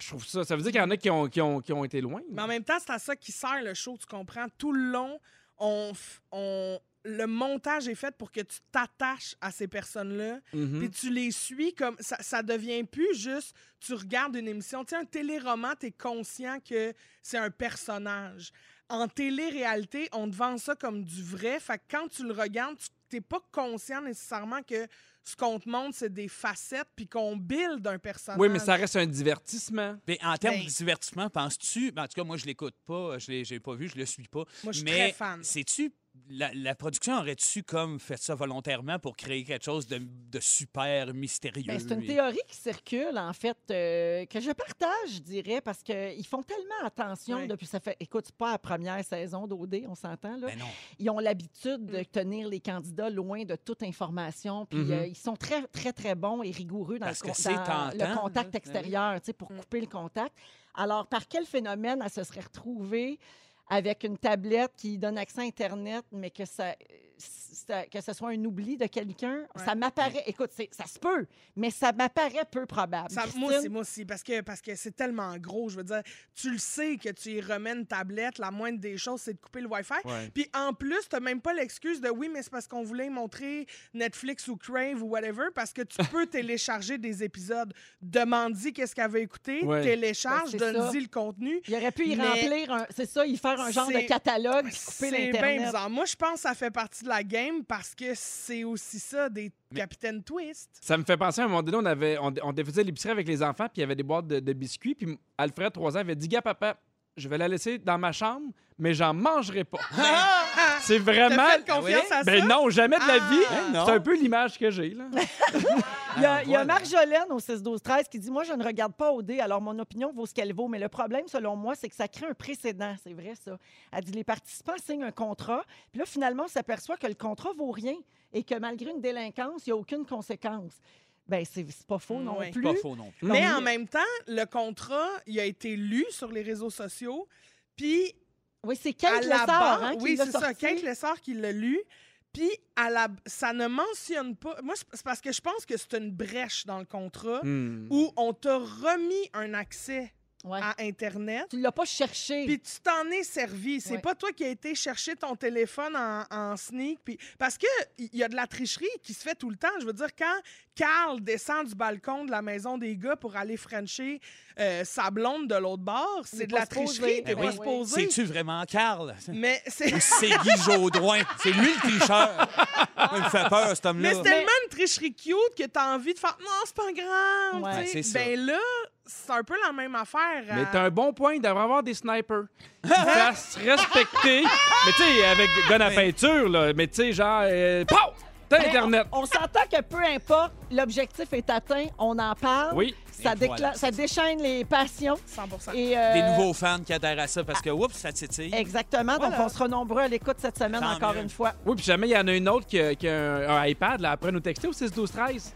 Je trouve ça. Ça veut dire qu'il y en a qui ont, qui ont, qui ont été loin. Mais en même temps, c'est à ça qui sert le show, tu comprends? Tout le long, on, f- on, le montage est fait pour que tu t'attaches à ces personnes-là, Mhm. puis tu les suis comme... Ça, ça devient plus juste, tu regardes une émission. Tu sais, un téléroman, tu es conscient que c'est un personnage. En télé-réalité, on te vend ça comme du vrai. Fait que quand tu le regardes, tu n'es pas conscient nécessairement que ce qu'on te montre, c'est des facettes, puis qu'on build un personnage. Oui, mais ça reste un divertissement. Mais en termes Ben- de divertissement, penses-tu. ben, en tout cas, moi, je l'écoute pas, je l'ai pas vu, je le suis pas. Moi, je suis mais très fan. sais-tu, la, la production aurait-tu comme fait ça volontairement pour créer quelque chose de, de super mystérieux? Ben, c'est une et- théorie qui circule, en fait, euh, que je partage, je dirais, parce qu'ils font tellement attention Oui. depuis ça fait. Écoute, pas la première saison d'OD, on s'entend, là. Ben non. Ils ont l'habitude de tenir les candidats loin de toute information. Puis Mhm. euh, ils sont très, très, très bons et rigoureux dans, Parce le, que dans contact hein? extérieur, tu sais, pour couper le contact. Alors, par quel phénomène elle se serait retrouvée avec une tablette qui donne accès à Internet, mais que ça, ça- que ce soit un oubli de quelqu'un? Ouais. Ça m'apparaît... Écoute, ça se peut, mais ça m'apparaît peu probable. Ça- moi aussi, moi aussi, parce que parce que c'est tellement gros. Je veux dire, tu le sais que tu y remets une tablette, la moindre des choses, c'est de couper le Wi-Fi. Ouais. Puis en plus, tu même pas l'excuse de oui, mais c'est parce qu'on voulait montrer Netflix ou Crave ou whatever, parce que tu peux télécharger des épisodes. Demande-y qu'est-ce qu'elle veut écouter, Ouais. télécharge, Ben, ça. donne-y le contenu. Il aurait pu y Mais- remplir, un- c'est ça, y faire un genre de catalogue, puis couper C'est bien l'Internet. bizarre. Moi, je pense que ça fait partie de la game parce que c'est aussi ça, des Capitaine Twist. Ça me fait penser à un moment donné, on, avait, on, on faisait l'épicerie avec les enfants, puis il y avait des boîtes de, de biscuits, puis Alfred, 3 ans, avait dit Gars, papa, je vais la laisser dans ma chambre, mais j'en mangerai pas. C'est vraiment. Fait confiance à Ben ça? non, jamais de la Ah. vie. Ben non. c'est un peu l'image que j'ai, là. Il y a, il y a. Marjolaine au 6-12-13 qui dit Moi, je ne regarde pas OD, alors mon opinion vaut ce qu'elle vaut. Mais le problème, selon moi, c'est que ça crée un précédent. C'est vrai, ça. Elle dit Les participants signent un contrat, puis là, finalement, on s'aperçoit que le contrat vaut rien et que malgré une délinquance, il n'y a aucune conséquence. Ben, c'est c'est pas faux non Oui. plus. Pas faux non plus. Mais Non, en même temps, le contrat, il a été lu sur les réseaux sociaux. Puis, Oui, c'est à Kate la Lessard hein, oui, c'est ça. Kate Lessard qui l'a lu. Puis, à la, ça ne mentionne pas. Moi, c'est- c'est parce que je pense que c'est une brèche dans le contrat Hmm. où on t'a remis un accès Ouais. à Internet. Tu l'as pas cherché. Puis tu t'en es servi. C'est Ouais. pas toi qui as été chercher ton téléphone en, en sneak. Puis... Parce que il y a de la tricherie qui se fait tout le temps. Je veux dire, quand Carl descend du balcon de la maison des gars pour aller frencher euh, sa blonde de l'autre bord, c'est de pas la supposé. tricherie. T'es Ben pas oui. supposé. C'est-tu vraiment Carl? Mais c'est... Ou c'est Guy Jodoin? C'est lui le tricheur. Il me fait peur, cet Mais homme-là. c'est tellement une tricherie cute que t'as envie de faire « Non, c'est pas grave! Ouais. tu sais. C'est ça. Ben là, c'est un peu la même affaire. Mais euh, t'as un bon point d'avoir avoir des snipers. Fassent respecter. mais tu sais, avec gun à peinture, là. Mais tu sais, genre, euh, pow! T'as Internet. On, on s'entend que peu importe, l'objectif est atteint, on en parle. Oui. Ça, Et décla- voilà, ça c'est déchaîne les passions. 100 Et, euh, Des nouveaux fans qui adhèrent à ça parce que, oups, ça titille. Exactement. Donc, on sera nombreux à l'écoute cette semaine, Tant encore mieux. une fois. Oui, puis jamais il y en a une autre qui a, qui a un, un iPad, là, après nous texter au 6 12 13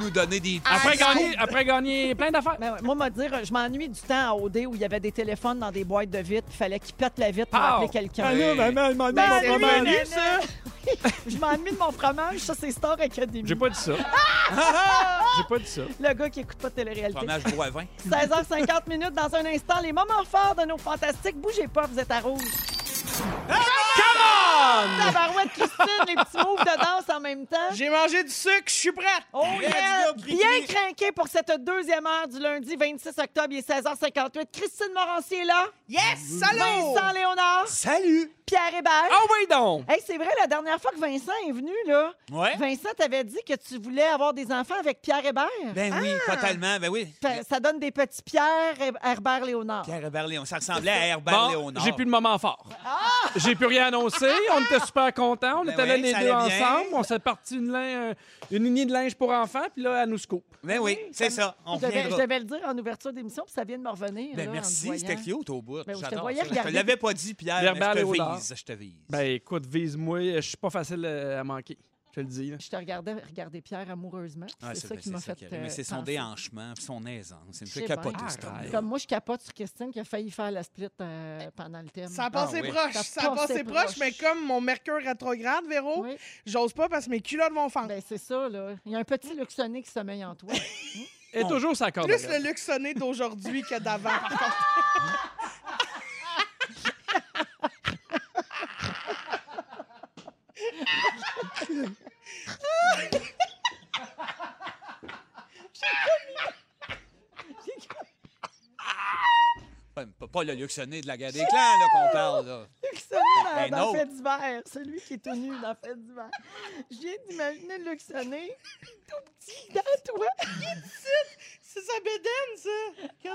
Nous donner des Après Ah, gagner, après gagner plein d'affaires. Ben ouais, moi, me dire, je m'ennuie du temps à OD où il y avait des téléphones dans des boîtes de vitre, il fallait qu'ils pètent la vitre pour Pow! appeler quelqu'un. Ah, là, maman, elle m'a C'est oui, revenu, mais- ça! Je m'ennuie de mon fromage, ça, c'est Star Academy. J'ai pas dit ça. J'ai pas dit ça. Le gars qui écoute pas de télé-réalité. fromage boivin. 16h50 minutes dans un instant, les moments forts de nos fantastiques. Bougez pas, vous êtes à rouge. Tabarouette, Christine, les petits moves de danse en même temps. J'ai mangé du sucre, je suis prête! Oh yeah! Bien craqué pour cette deuxième heure du lundi 26 octobre, il est 16h58. Christine Morancier est là. Yes! Allô! Vincent Léonard. Salut! Pierre Hébert. Ah oui donc! Hey, c'est vrai, la dernière fois que Vincent est venu, là, Ouais? Vincent t'avait dit que tu voulais avoir des enfants avec Pierre Hébert. Ben oui, totalement. Ben oui. Ça- Ça donne des petits Pierre Herbert Léonard. Pierre Herbert Léon. Ça ressemblait à Herbert Bon, Léonard. j'ai plus le moment fort. J'ai plus rien annoncé. On était super contents. On Ben était là les deux ensemble. On s'est parti une, lin- euh, une lignée de linge pour enfants. Puis là, elle nous scoop. Ben oui, c'est ça. On Je devais, je reviendra. devais le dire en ouverture d'émission, puis ça vient de me revenir. Ben là, merci, c'était cute au bout. Ben, je te l'avais pas dit, Pierre, mais je te vise. Je te vise. Ben écoute, vise-moi. Je suis pas facile euh, à manquer. Je te le dis. là. Je te regardais regarder Pierre amoureusement. Ah, c'est ça qui m'a fait. arrive. Mais c'est euh, son déhanchement, puis son aisance. C'est sais capoter. Comme moi, je capote sur Christine qui a failli faire la split euh, pendant le thème. Ça a passé oui. proche, Ça ça a passé passé proche, proche. mais comme mon mercure rétrograde, Véro, Oui, j'ose pas parce que mes culottes vont fendre. ben c'est ça, là. Il y a un petit luxonné qui sommeille en toi. Et toujours sa corde. Plus le luxe sonné d'aujourd'hui que d'avant, par contre. Pas, pas- pas le luxonné de la guerre des clans là, qu'on parle. Là. Luxonné dans, Ben dans non. Fait d'hiver. Celui qui est tenu dans Fait d'hiver. Je viens d'imaginer le luxonné tout petit dans toi. C'est sa bédaine, ça!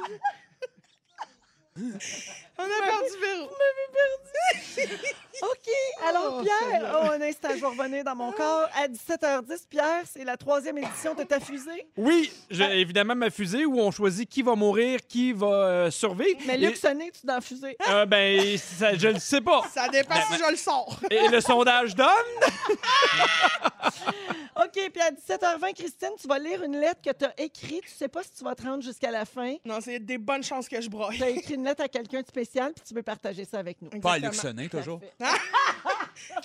On a perdu Véro. OK. Alors, Oh, Pierre, oh, un instant, je vais revenir dans mon corps. À 17h10, Pierre, c'est la troisième édition de ta fusée. Oui, j'ai évidemment ma fusée où on choisit qui va mourir, qui va euh, survivre. Mais Et- luxonné, tu dans la fusée. euh, ben, ça, je le sais pas. Ça dépend Ben, si je le sors. Et le sondage donne? OK, puis à 17h20, Christine, tu vas lire une lettre que tu as écrite. Tu sais pas si tu vas te rendre jusqu'à la fin. Non, c'est des bonnes chances que je broille. Tu as écrit une lettre à quelqu'un de spécial, puis tu veux partager ça avec nous. Pas à toujours.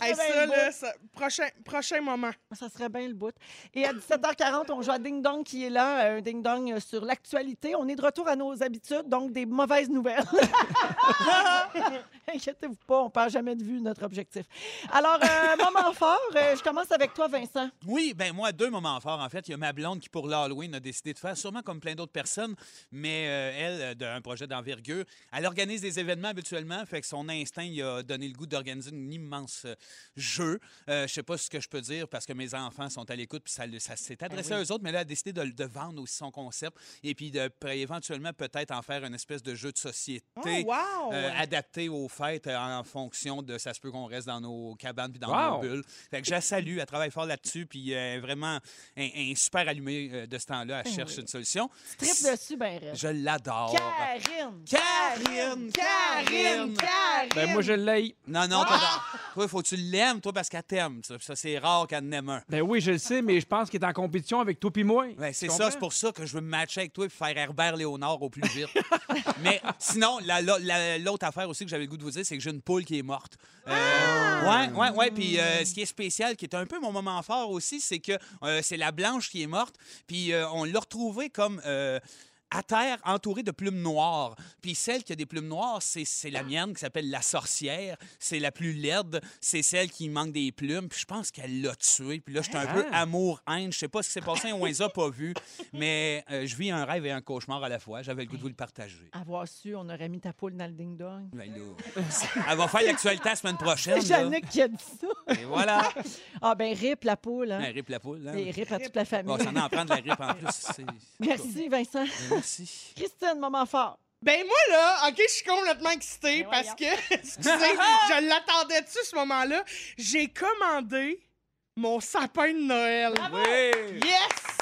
Hey, ça, là, ça- prochain, prochain moment. Ça serait bien le bout. Et à 17h40, on joue à Ding Dong qui est là, euh, un Ding Dong euh, sur l'actualité. On est de retour à nos habitudes, donc des mauvaises nouvelles. Inquiétez-vous pas, on perd jamais de vue notre objectif. Alors, euh, moment fort, euh, je commence avec toi, Vincent. Oui, ben moi, deux moments forts, en fait. Il y a ma blonde qui, pour l'Halloween, a décidé de faire, sûrement comme plein d'autres personnes, mais euh, elle, euh, d'un projet d'envergure, elle organise des événements habituellement, fait que son instinct, il a donné le goût d'organiser une immense euh, jeu. Euh, je sais pas ce que je peux dire parce que mes enfants sont à l'écoute puis ça, s'est adressé à eux autres, mais là, elle a décidé de, de vendre aussi son concept et puis de éventuellement peut-être en faire une espèce de jeu de société. Oh, wow! euh, adapté aux fêtes euh, en fonction de ça se peut qu'on reste dans nos cabanes puis dans Wow. nos bulles. Fait que je la salue, elle travaille fort là-dessus puis euh, vraiment un, un super allumé euh, de ce temps-là, elle cherche une solution. Tu tripes dessus, ben reste. Je l'adore. Karine! Karine! Karine! Karine! Ben, moi, je l'ai. Non, non, il faut que tu l'aimes, toi, parce qu'elle t'aime. Ça, Ça, c'est rare qu'elle en aime un. Ben oui, je le sais, mais je pense qu'il est en compétition avec toi puis moi. Ben, c'est ça, c'est pour ça que je veux me matcher avec toi et faire Herbert Léonard au plus vite. Mais sinon, la- la- la- l'autre affaire aussi que j'avais le goût de vous dire, c'est que j'ai une poule qui est morte. Euh, Ouais, ouais, ouais. Puis euh, ce qui est spécial, qui est un peu mon moment fort aussi, c'est que euh, c'est la blanche qui est morte. Puis euh, on l'a retrouvée comme. À terre, entourée de plumes noires. Puis celle qui a des plumes noires, c'est la mienne, qui s'appelle la sorcière. C'est la plus laide. C'est celle qui manque des plumes. Puis je pense qu'elle l'a tuée. Puis là, j'étais un peu Ah. amour-haine. Je sais pas ce qui s'est passé, on les a pas vus. Mais euh, je vis un rêve et un cauchemar à la fois. J'avais le goût de vous le partager. Avoir su, on aurait mis ta poule dans le ding-dong. Ben elle va faire l'actualité la semaine prochaine. C'est. Jannick qui a dit ça. Et voilà. Ah, ben rip la poule, hein. Un rip la poule. hein. Et rip à toute la famille. Bon, ça en prend de la rip en plus. Merci, Vincent. Merci. Christine, moment fort. Ben moi, là, OK, je suis complètement excitée Ben parce que, excusez, je l'attendais dessus ce moment-là? J'ai commandé mon sapin de Noël. Oui. Yes!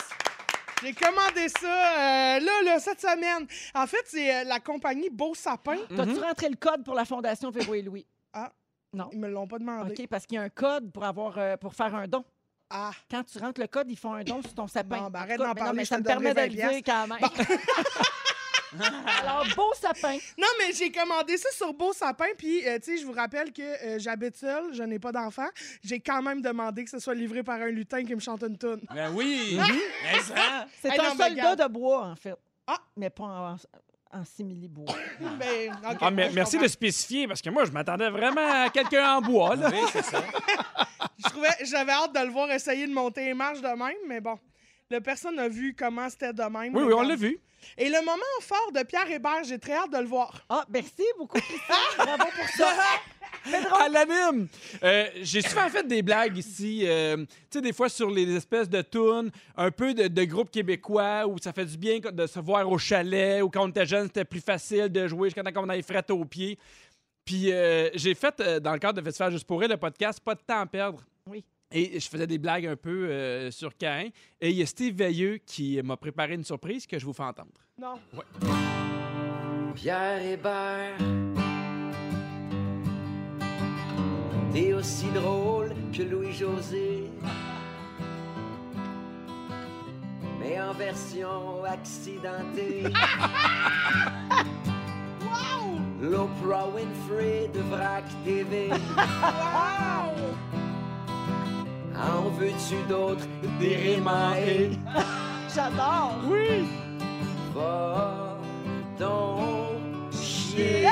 J'ai commandé ça euh, là, là, cette semaine. En fait, c'est euh, la compagnie Beau Sapin. T'as-tu rentré le code pour la Fondation Véro et Louis? Ah. Non. Ils me l'ont pas demandé. OK, parce qu'il y a un code pour avoir euh, pour faire un don. Ah, Quand tu rentres le code, ils font un don sur ton sapin. Ben, En arrête d'en non, parler, mais je ça te me permet de donnerai le 20 dire quand même. Alors, beau sapin. Non, mais j'ai commandé ça sur Beau Sapin, puis, euh, tu sais, je vous rappelle que euh, j'habite seule, je n'ai pas d'enfant. J'ai quand même demandé que ce soit livré par un lutin qui me chante une toune. Ben oui. Mais ça. C'est Hey, un non, mais soldat regarde. de bois, en fait. Ah. Mais pas en, en simili-bois. Ben, Ah, mais je merci comprends. de spécifier, parce que moi, je m'attendais vraiment à quelqu'un en bois, là. Oui, c'est ça. Je trouvais, j'avais hâte de le voir essayer de monter les marches de même, mais bon. La personne a vu comment c'était de même. Oui, oui, on l'a vu. Et le moment fort de Pierre Hébert, j'ai très hâte de le voir. Ah, merci beaucoup. Bravo pour ça. À l'anime! Euh, J'ai souvent fait des blagues ici, euh, tu sais, des fois sur les espèces de tunes, un peu de, de groupes québécois où ça fait du bien de se voir au chalet, ou quand on était jeune, c'était plus facile de jouer jusqu'à temps qu'on avait fret aux pieds. Puis euh, j'ai fait, euh, dans le cadre de Festival Juste pour le podcast Pas de temps à perdre. Oui. Et je faisais des blagues un peu euh, sur Cain. Et il y a Steve Veilleux qui m'a préparé une surprise que je vous fais entendre. Non. Pierre Hébert. T'es aussi drôle que Louis-José. Mais en version accidentée. L'Oprah Winfrey de Vrac TV. En veux-tu d'autres? Des? J'adore. Oui! Va donc chier.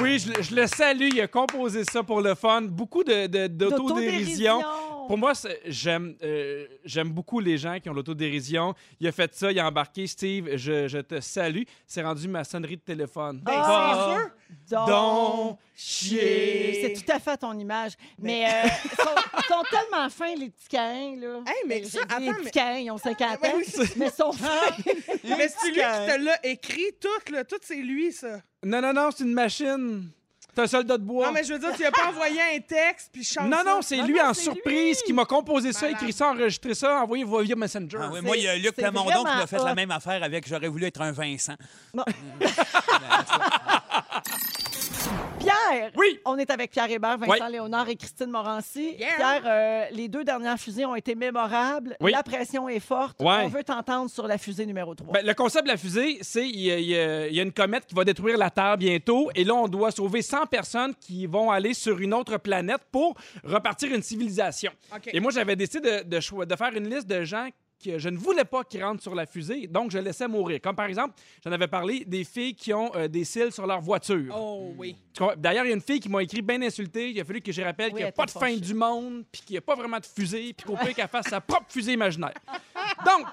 Oui, je, le- je le salue. Il a composé ça pour le fun. Beaucoup de- de- d'autodérision. Pour moi, j'aime euh, j'aime beaucoup les gens qui ont l'autodérision. Il a fait ça, il a embarqué. Steve, je, je te salue. C'est rendu ma sonnerie de téléphone. Ben, Ah. c'est sûr. Donc, chier. C'est tout à fait ton image. Mais euh, ils sont, tellement fins, les petits caïns, là. Hey, mais ça, attends, les mais- petits caïns, ils ont 50 Ouais, ans, oui, mais ils sont fins. Mais c'est lui qui te l'a écrit tout, là. Tout, c'est lui, ça. Non, non, non, c'est une machine. C'est un soldat de bois. Non, mais je veux dire, tu lui as pas envoyé un texte, puis chante non, non, c'est Non, lui non, en surprise lui. qui m'a composé ça, écrit ça, enregistré ça, envoyé via Messenger. Ah oui, moi, il y a Luc Plamondon qui m'a fait hot. la même affaire avec J'aurais voulu être un Vincent. Pierre! Oui. On est avec Pierre Hébert, Vincent Oui. Léonard et Christine Morancy. Yeah. Pierre, euh, les deux dernières fusées ont été mémorables. Oui. La pression est forte. On veut t'entendre sur la fusée numéro 3. Ben, le concept de la fusée, c'est qu'il y, a- il y a- il y a une comète qui va détruire la Terre bientôt. Et là, on doit sauver 100 personnes qui vont aller sur une autre planète pour repartir une civilisation. Et moi, j'avais décidé de, de faire une liste de gens que je ne voulais pas qu'ils rentrent sur la fusée, donc je laissais mourir. Comme par exemple, j'en avais parlé des filles qui ont euh, des cils sur leur voiture. Oh, oui. D'ailleurs, il y a une fille qui m'a écrit bien insultée. Il a fallu que je rappelle Oui, qu'il n'y a pas de fin du monde, puis qu'il n'y a pas vraiment de fusée, puis qu'au pire qu'elle fasse sa propre fusée imaginaire. Donc,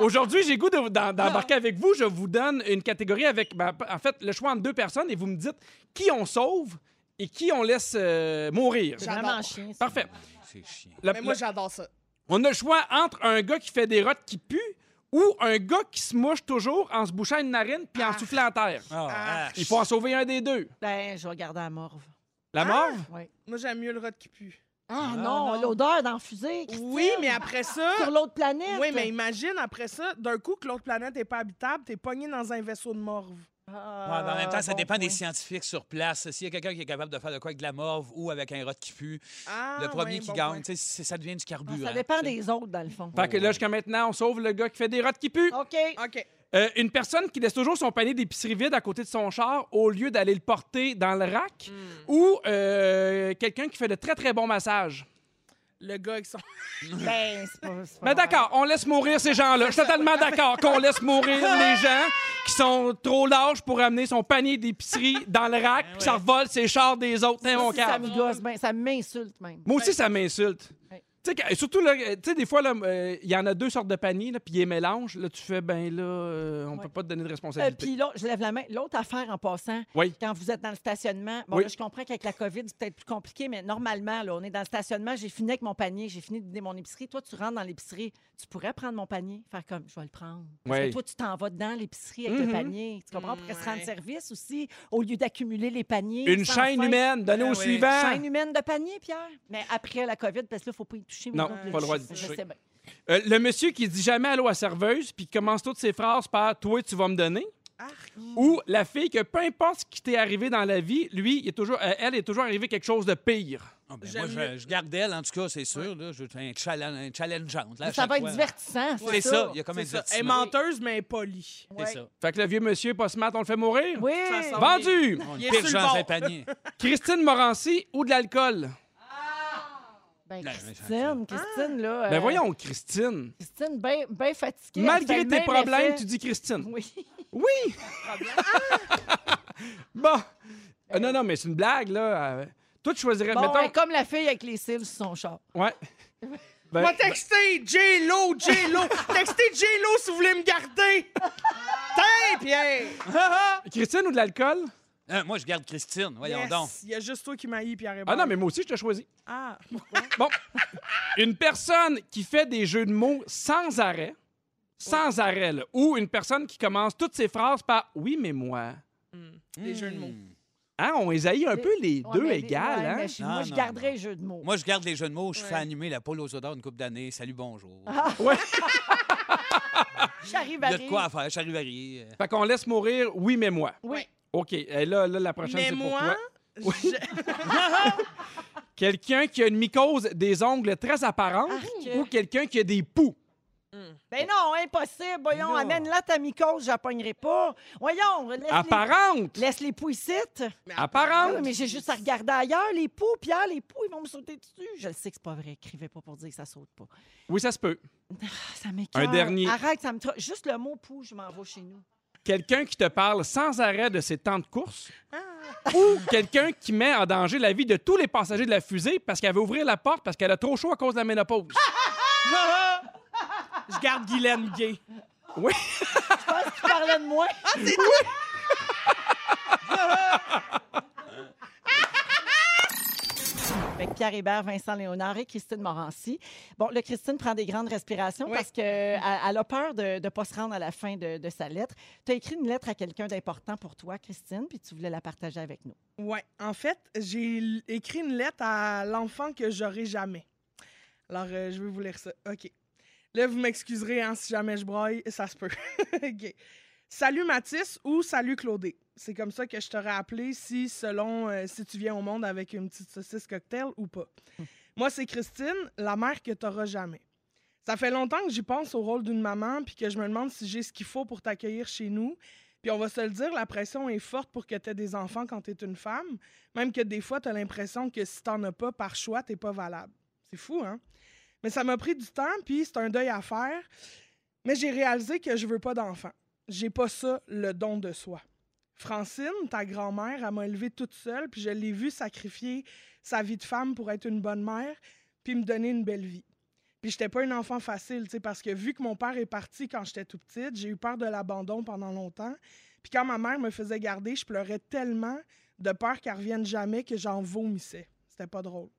aujourd'hui, j'ai goût de- d'en- d'embarquer avec vous. Je vous donne une catégorie avec, ben, en fait, le choix entre deux personnes et vous me dites qui on sauve et qui on laisse euh, mourir. C'est vraiment chien. Parfait. C'est chiant. Le- Mais moi, le- j'adore ça. On a le choix entre un gars qui fait des rottes qui puent ou un gars qui se mouche toujours en se bouchant une narine puis en soufflant en terre. Ah, ah, Il faut en sauver un des deux. Ben, je vais garder la morve. La mort? Oui. Moi, j'aime mieux le rot qui pue. Ah, non, l'odeur dans fusée. Oui, mais après ça. Sur l'autre planète. Oui, mais imagine après ça, d'un coup que l'autre planète n'est pas habitable, t'es pogné dans un vaisseau de morve. Ah, Ouais, mais en même temps, ça bon dépend des point. scientifiques sur place. S'il y a quelqu'un qui est capable de faire de quoi avec de la morve ou avec un rot qui pue, Ah, le premier qui bon gagne, tu sais, ça devient du carburant. Ça dépend des autres, dans le fond. Fait que là, jusqu'à maintenant, on sauve le gars qui fait des rottes qui puent. OK. OK. Euh, une personne qui laisse toujours son panier d'épicerie vide à côté de son char au lieu d'aller le porter dans le rack. Ou euh, quelqu'un qui fait de très, très bons massages. Le gars avec son. Ben, c'est pas. c'est pas Mais d'accord, on laisse mourir ces gens-là. Je suis totalement d'accord qu'on laisse mourir les gens qui sont trop lâches pour amener son panier d'épicerie dans le rack puis ça revole ses chars des autres. Hein, mon Ça cave. me gosse, ben, ça m'insulte même. Moi aussi, ça m'insulte. Ouais. Tu sais, surtout, là, euh, tu sais, des fois, euh, il y en a deux sortes de paniers, là, puis ils les mélangent. Là, tu fais, ben là, euh, on Ouais. peut pas te donner de Euh, responsabilité. Puis là, je lève la main. L'autre affaire en passant, Oui. quand vous êtes dans le stationnement, bon, Oui. là, je comprends qu'avec la COVID, c'est peut-être plus compliqué, mais normalement, là, on est dans le stationnement, j'ai fini avec mon panier, j'ai fini de vider mon épicerie. Toi, tu rentres dans l'épicerie, tu pourrais prendre mon panier, faire comme, je vais le prendre. Parce Oui. que toi, tu t'en vas dans l'épicerie avec le panier. Tu comprends? Pour qu'elle se rende Ouais. service aussi, au lieu d'accumuler les paniers. Une chaîne fin. humaine, donnée Ah au oui. suivant. Chaîne humaine de panier, Pierre. Mais après la COVID, parce que là, il ne faut pas y toucher. Non, pas le droit d'y Je toucher. sais bien. Euh, le monsieur qui dit jamais allô à serveuse puis qui commence toutes ses phrases par Toi, tu vas me donner. Ou la fille que peu importe ce qui t'est arrivé dans la vie, lui, il est toujours, euh, elle est toujours arrivé quelque chose de pire. Ah, ben, moi, je, je garde elle, en tout cas, c'est sûr. Là, je fais un, challenge, un challengeante. Là, à Ça chaque va être fois. divertissant. C'est ça, il y a comme un C'est ça. Elle est divertissement. menteuse, mais elle est polie. C'est ça. Fait que le vieux monsieur pas smart, on le fait mourir? Oui. Ça sent- Vendu! On Il est pire sur le bord. panier. Christine Morancy ou de l'alcool? Ben, Ben, Christine, Christine, là. Ben euh, voyons, Christine. Christine, bien ben fatiguée. Malgré tes problèmes, effet. tu dis Christine. Oui. Oui! bon. Euh, non, non, mais c'est une blague, là. Euh, toi, tu choisirais, Bon, mettons... est comme la fille avec les cils sur son char. Ouais. Ben, M'a texté J-Lo, J-Lo. Textez J-Lo si vous voulez me garder. Tiens, Pierre. Christine ou de l'alcool? Euh, moi, je garde Christine. Voyons Yes. donc. Il y a juste toi qui m'haïs, Pierre Ah non, mais moi aussi, je t'ai choisi. Ah, Bon. une personne qui fait des jeux de mots sans arrêt, sans arrêt, là, ou une personne qui commence toutes ses phrases par « oui, mais moi les jeux de mots. Hmm. ». Hein, on les haït un peu les Ouais, deux mais- égales, ouais, hein? mais je- Non, moi, je non, garderais non. jeux de mots. Moi, je garde les jeux de mots. Je fais Ouais. animer la poule aux odeurs une couple d'années. Salut, bonjour. J'arrive Il y a de quoi à faire. J'arrive à rire. Fait qu'on laisse mourir « oui, mais moi Oui. ». OK, et là, là, la prochaine, Mais c'est pour moi, toi. je- Quelqu'un qui a une mycose des ongles très apparente ou quelqu'un qui a des poux? Ben non, impossible. Voyons, Non. amène-la ta mycose, je la pognerai pas. Voyons, laisse les, Apparente! laisse les poux ici. Mais Ah Apparente! oui, mais j'ai juste à regarder ailleurs, les poux. Pierre, les poux, ils vont me sauter dessus. Je le sais que c'est pas vrai. Écrivez pas pour dire que ça saute pas. Oui, ça se peut. Ah, ça m'écoeure. Un dernier. Arrête, ça me... tra- Juste le mot poux, je m'en vais chez nous. Quelqu'un qui te parle sans arrêt de ses temps de course? Ou quelqu'un qui met en danger la vie de tous les passagers de la fusée parce qu'elle veut ouvrir la porte parce qu'elle a trop chaud à cause de la ménopause? je garde Guylaine gay. Oui. Je pense que tu parlais de moi. Avec Pierre Hébert, Vincent Léonard et Christine Morancy. Bon, là, Christine prend des grandes respirations Oui. parce qu'elle elle a peur de ne pas se rendre à la fin de, de sa lettre. Tu as écrit une lettre à quelqu'un d'important pour toi, Christine, puis tu voulais la partager avec nous. Ouais, en fait, j'ai écrit une lettre à l'enfant que j'aurai jamais. Alors, euh, je vais vous lire ça. OK. Là, vous m'excuserez hein, si jamais je broille, ça se peut. Salut Mathis ou salut Claudé. C'est comme ça que je t'aurais appelé si, selon euh, si tu viens au monde avec une petite saucisse cocktail ou pas. Moi, c'est Christine, la mère que t'auras jamais. Ça fait longtemps que j'y pense au rôle d'une maman, puis que je me demande si j'ai ce qu'il faut pour t'accueillir chez nous. Puis on va se le dire, la pression est forte pour que tu aies des enfants quand tu es une femme. Même que des fois, tu as l'impression que si t'en as pas par choix, t'es pas valable. C'est fou, hein? Mais ça m'a pris du temps, puis c'est un deuil à faire. Mais j'ai réalisé que je veux pas d'enfants. J'ai pas ça, le don de soi. Francine, ta grand-mère, elle m'a élevée toute seule, puis je l'ai vue sacrifier sa vie de femme pour être une bonne mère, puis me donner une belle vie. Puis j'étais pas une enfant facile, parce que vu que mon père est parti quand j'étais tout petite, j'ai eu peur de l'abandon pendant longtemps. Puis quand ma mère me faisait garder, je pleurais tellement de peur qu'elle revienne jamais que j'en vomissais. C'était pas drôle.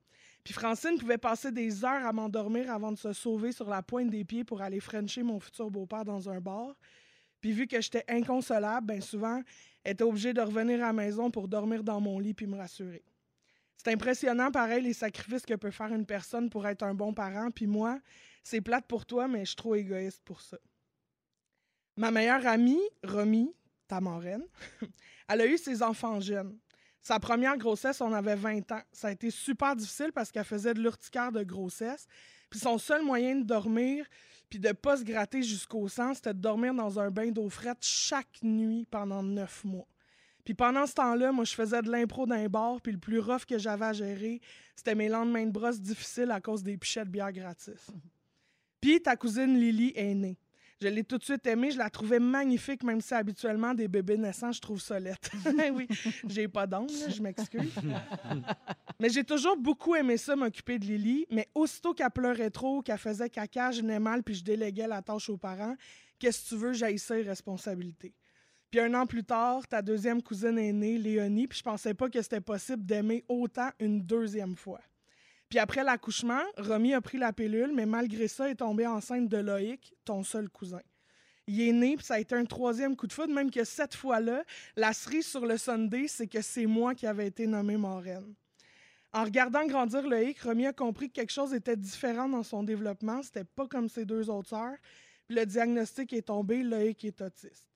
Puis Francine pouvait passer des heures à m'endormir avant de se sauver sur la pointe des pieds pour aller frencher mon futur beau-père dans un bar. Puis vu que j'étais inconsolable, ben souvent, elle était obligée de revenir à la maison pour dormir dans mon lit puis me rassurer. C'est impressionnant, pareil, les sacrifices que peut faire une personne pour être un bon parent. Puis moi, c'est plate pour toi, mais je suis trop égoïste pour ça. Ma meilleure amie, Romy, ta marraine, elle a eu ses enfants jeunes. Sa première grossesse, on avait 20 ans. Ça a été super difficile parce qu'elle faisait de l'urticaire de grossesse. Puis son seul moyen de dormir, puis de pas se gratter jusqu'au sang, c'était de dormir dans un bain d'eau frette chaque nuit pendant neuf mois. Puis pendant ce temps-là, moi, je faisais de l'impro d'un bar, puis le plus rough que j'avais à gérer, c'était mes lendemains de brosse difficiles à cause des pichettes de bière gratis. Puis ta cousine Lily est née. Je l'ai tout de suite aimée, je la trouvais magnifique, même si habituellement, des bébés naissants, je trouve ça laid. oui, j'ai pas là, je m'excuse. mais j'ai toujours beaucoup aimé ça, m'occuper de Lily, mais aussitôt qu'elle pleurait trop, qu'elle faisait caca, je venais mal, puis je déléguais la tâche aux parents. Qu'est-ce que tu veux, j'haïssais les responsabilités. Puis un an plus tard, ta deuxième cousine est née, Léonie, puis je pensais pas que c'était possible d'aimer autant une deuxième fois. Puis après l'accouchement, Romy a pris la pilule, mais malgré ça, est tombée enceinte de Loïc, ton seul cousin. Il est né, puis ça a été un troisième coup de foudre, même que cette fois-là, la cerise sur le Sunday, c'est que c'est moi qui avais été nommée marraine. En regardant grandir Loïc, Romy a compris que quelque chose était différent dans son développement. C'était pas comme ses deux autres sœurs. Le diagnostic est tombé, Loïc est autiste.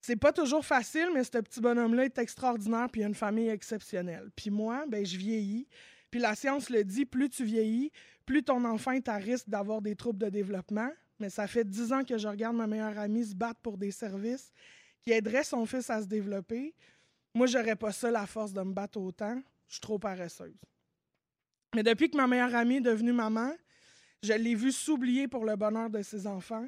C'est pas toujours facile, mais ce petit bonhomme-là est extraordinaire, puis il a une famille exceptionnelle. Puis moi, ben, je vieillis. Puis la science le dit, plus tu vieillis, plus ton enfant est à risque d'avoir des troubles de développement. Mais ça fait dix ans que je regarde ma meilleure amie se battre pour des services qui aideraient son fils à se développer. Moi, j'aurais pas ça la force de me battre autant. Je suis trop paresseuse. Mais depuis que ma meilleure amie est devenue maman, je l'ai vue s'oublier pour le bonheur de ses enfants.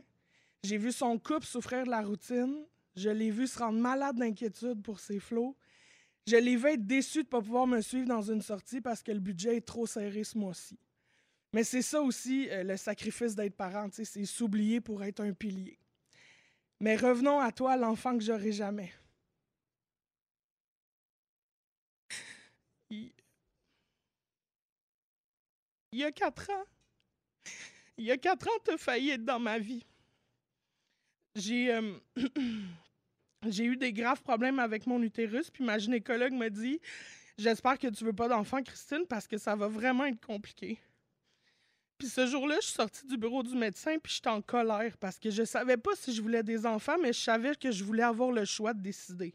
J'ai vu son couple souffrir de la routine. Je l'ai vu se rendre malade d'inquiétude pour ses flots. Je l'ai vu être déçu de ne pas pouvoir me suivre dans une sortie parce que le budget est trop serré ce mois-ci. Mais c'est ça aussi euh, le sacrifice d'être parent, c'est s'oublier pour être un pilier. Mais revenons à toi, l'enfant que j'aurai jamais. Il... Il y a quatre ans, il y a quatre ans, tu as failli être dans ma vie. J'ai euh, j'ai eu des graves problèmes avec mon utérus, puis ma gynécologue m'a dit J'espère que tu veux pas d'enfant, Christine, parce que ça va vraiment être compliqué. Puis ce jour-là, je suis sortie du bureau du médecin, puis j'étais en colère parce que je savais pas si je voulais des enfants, mais je savais que je voulais avoir le choix de décider.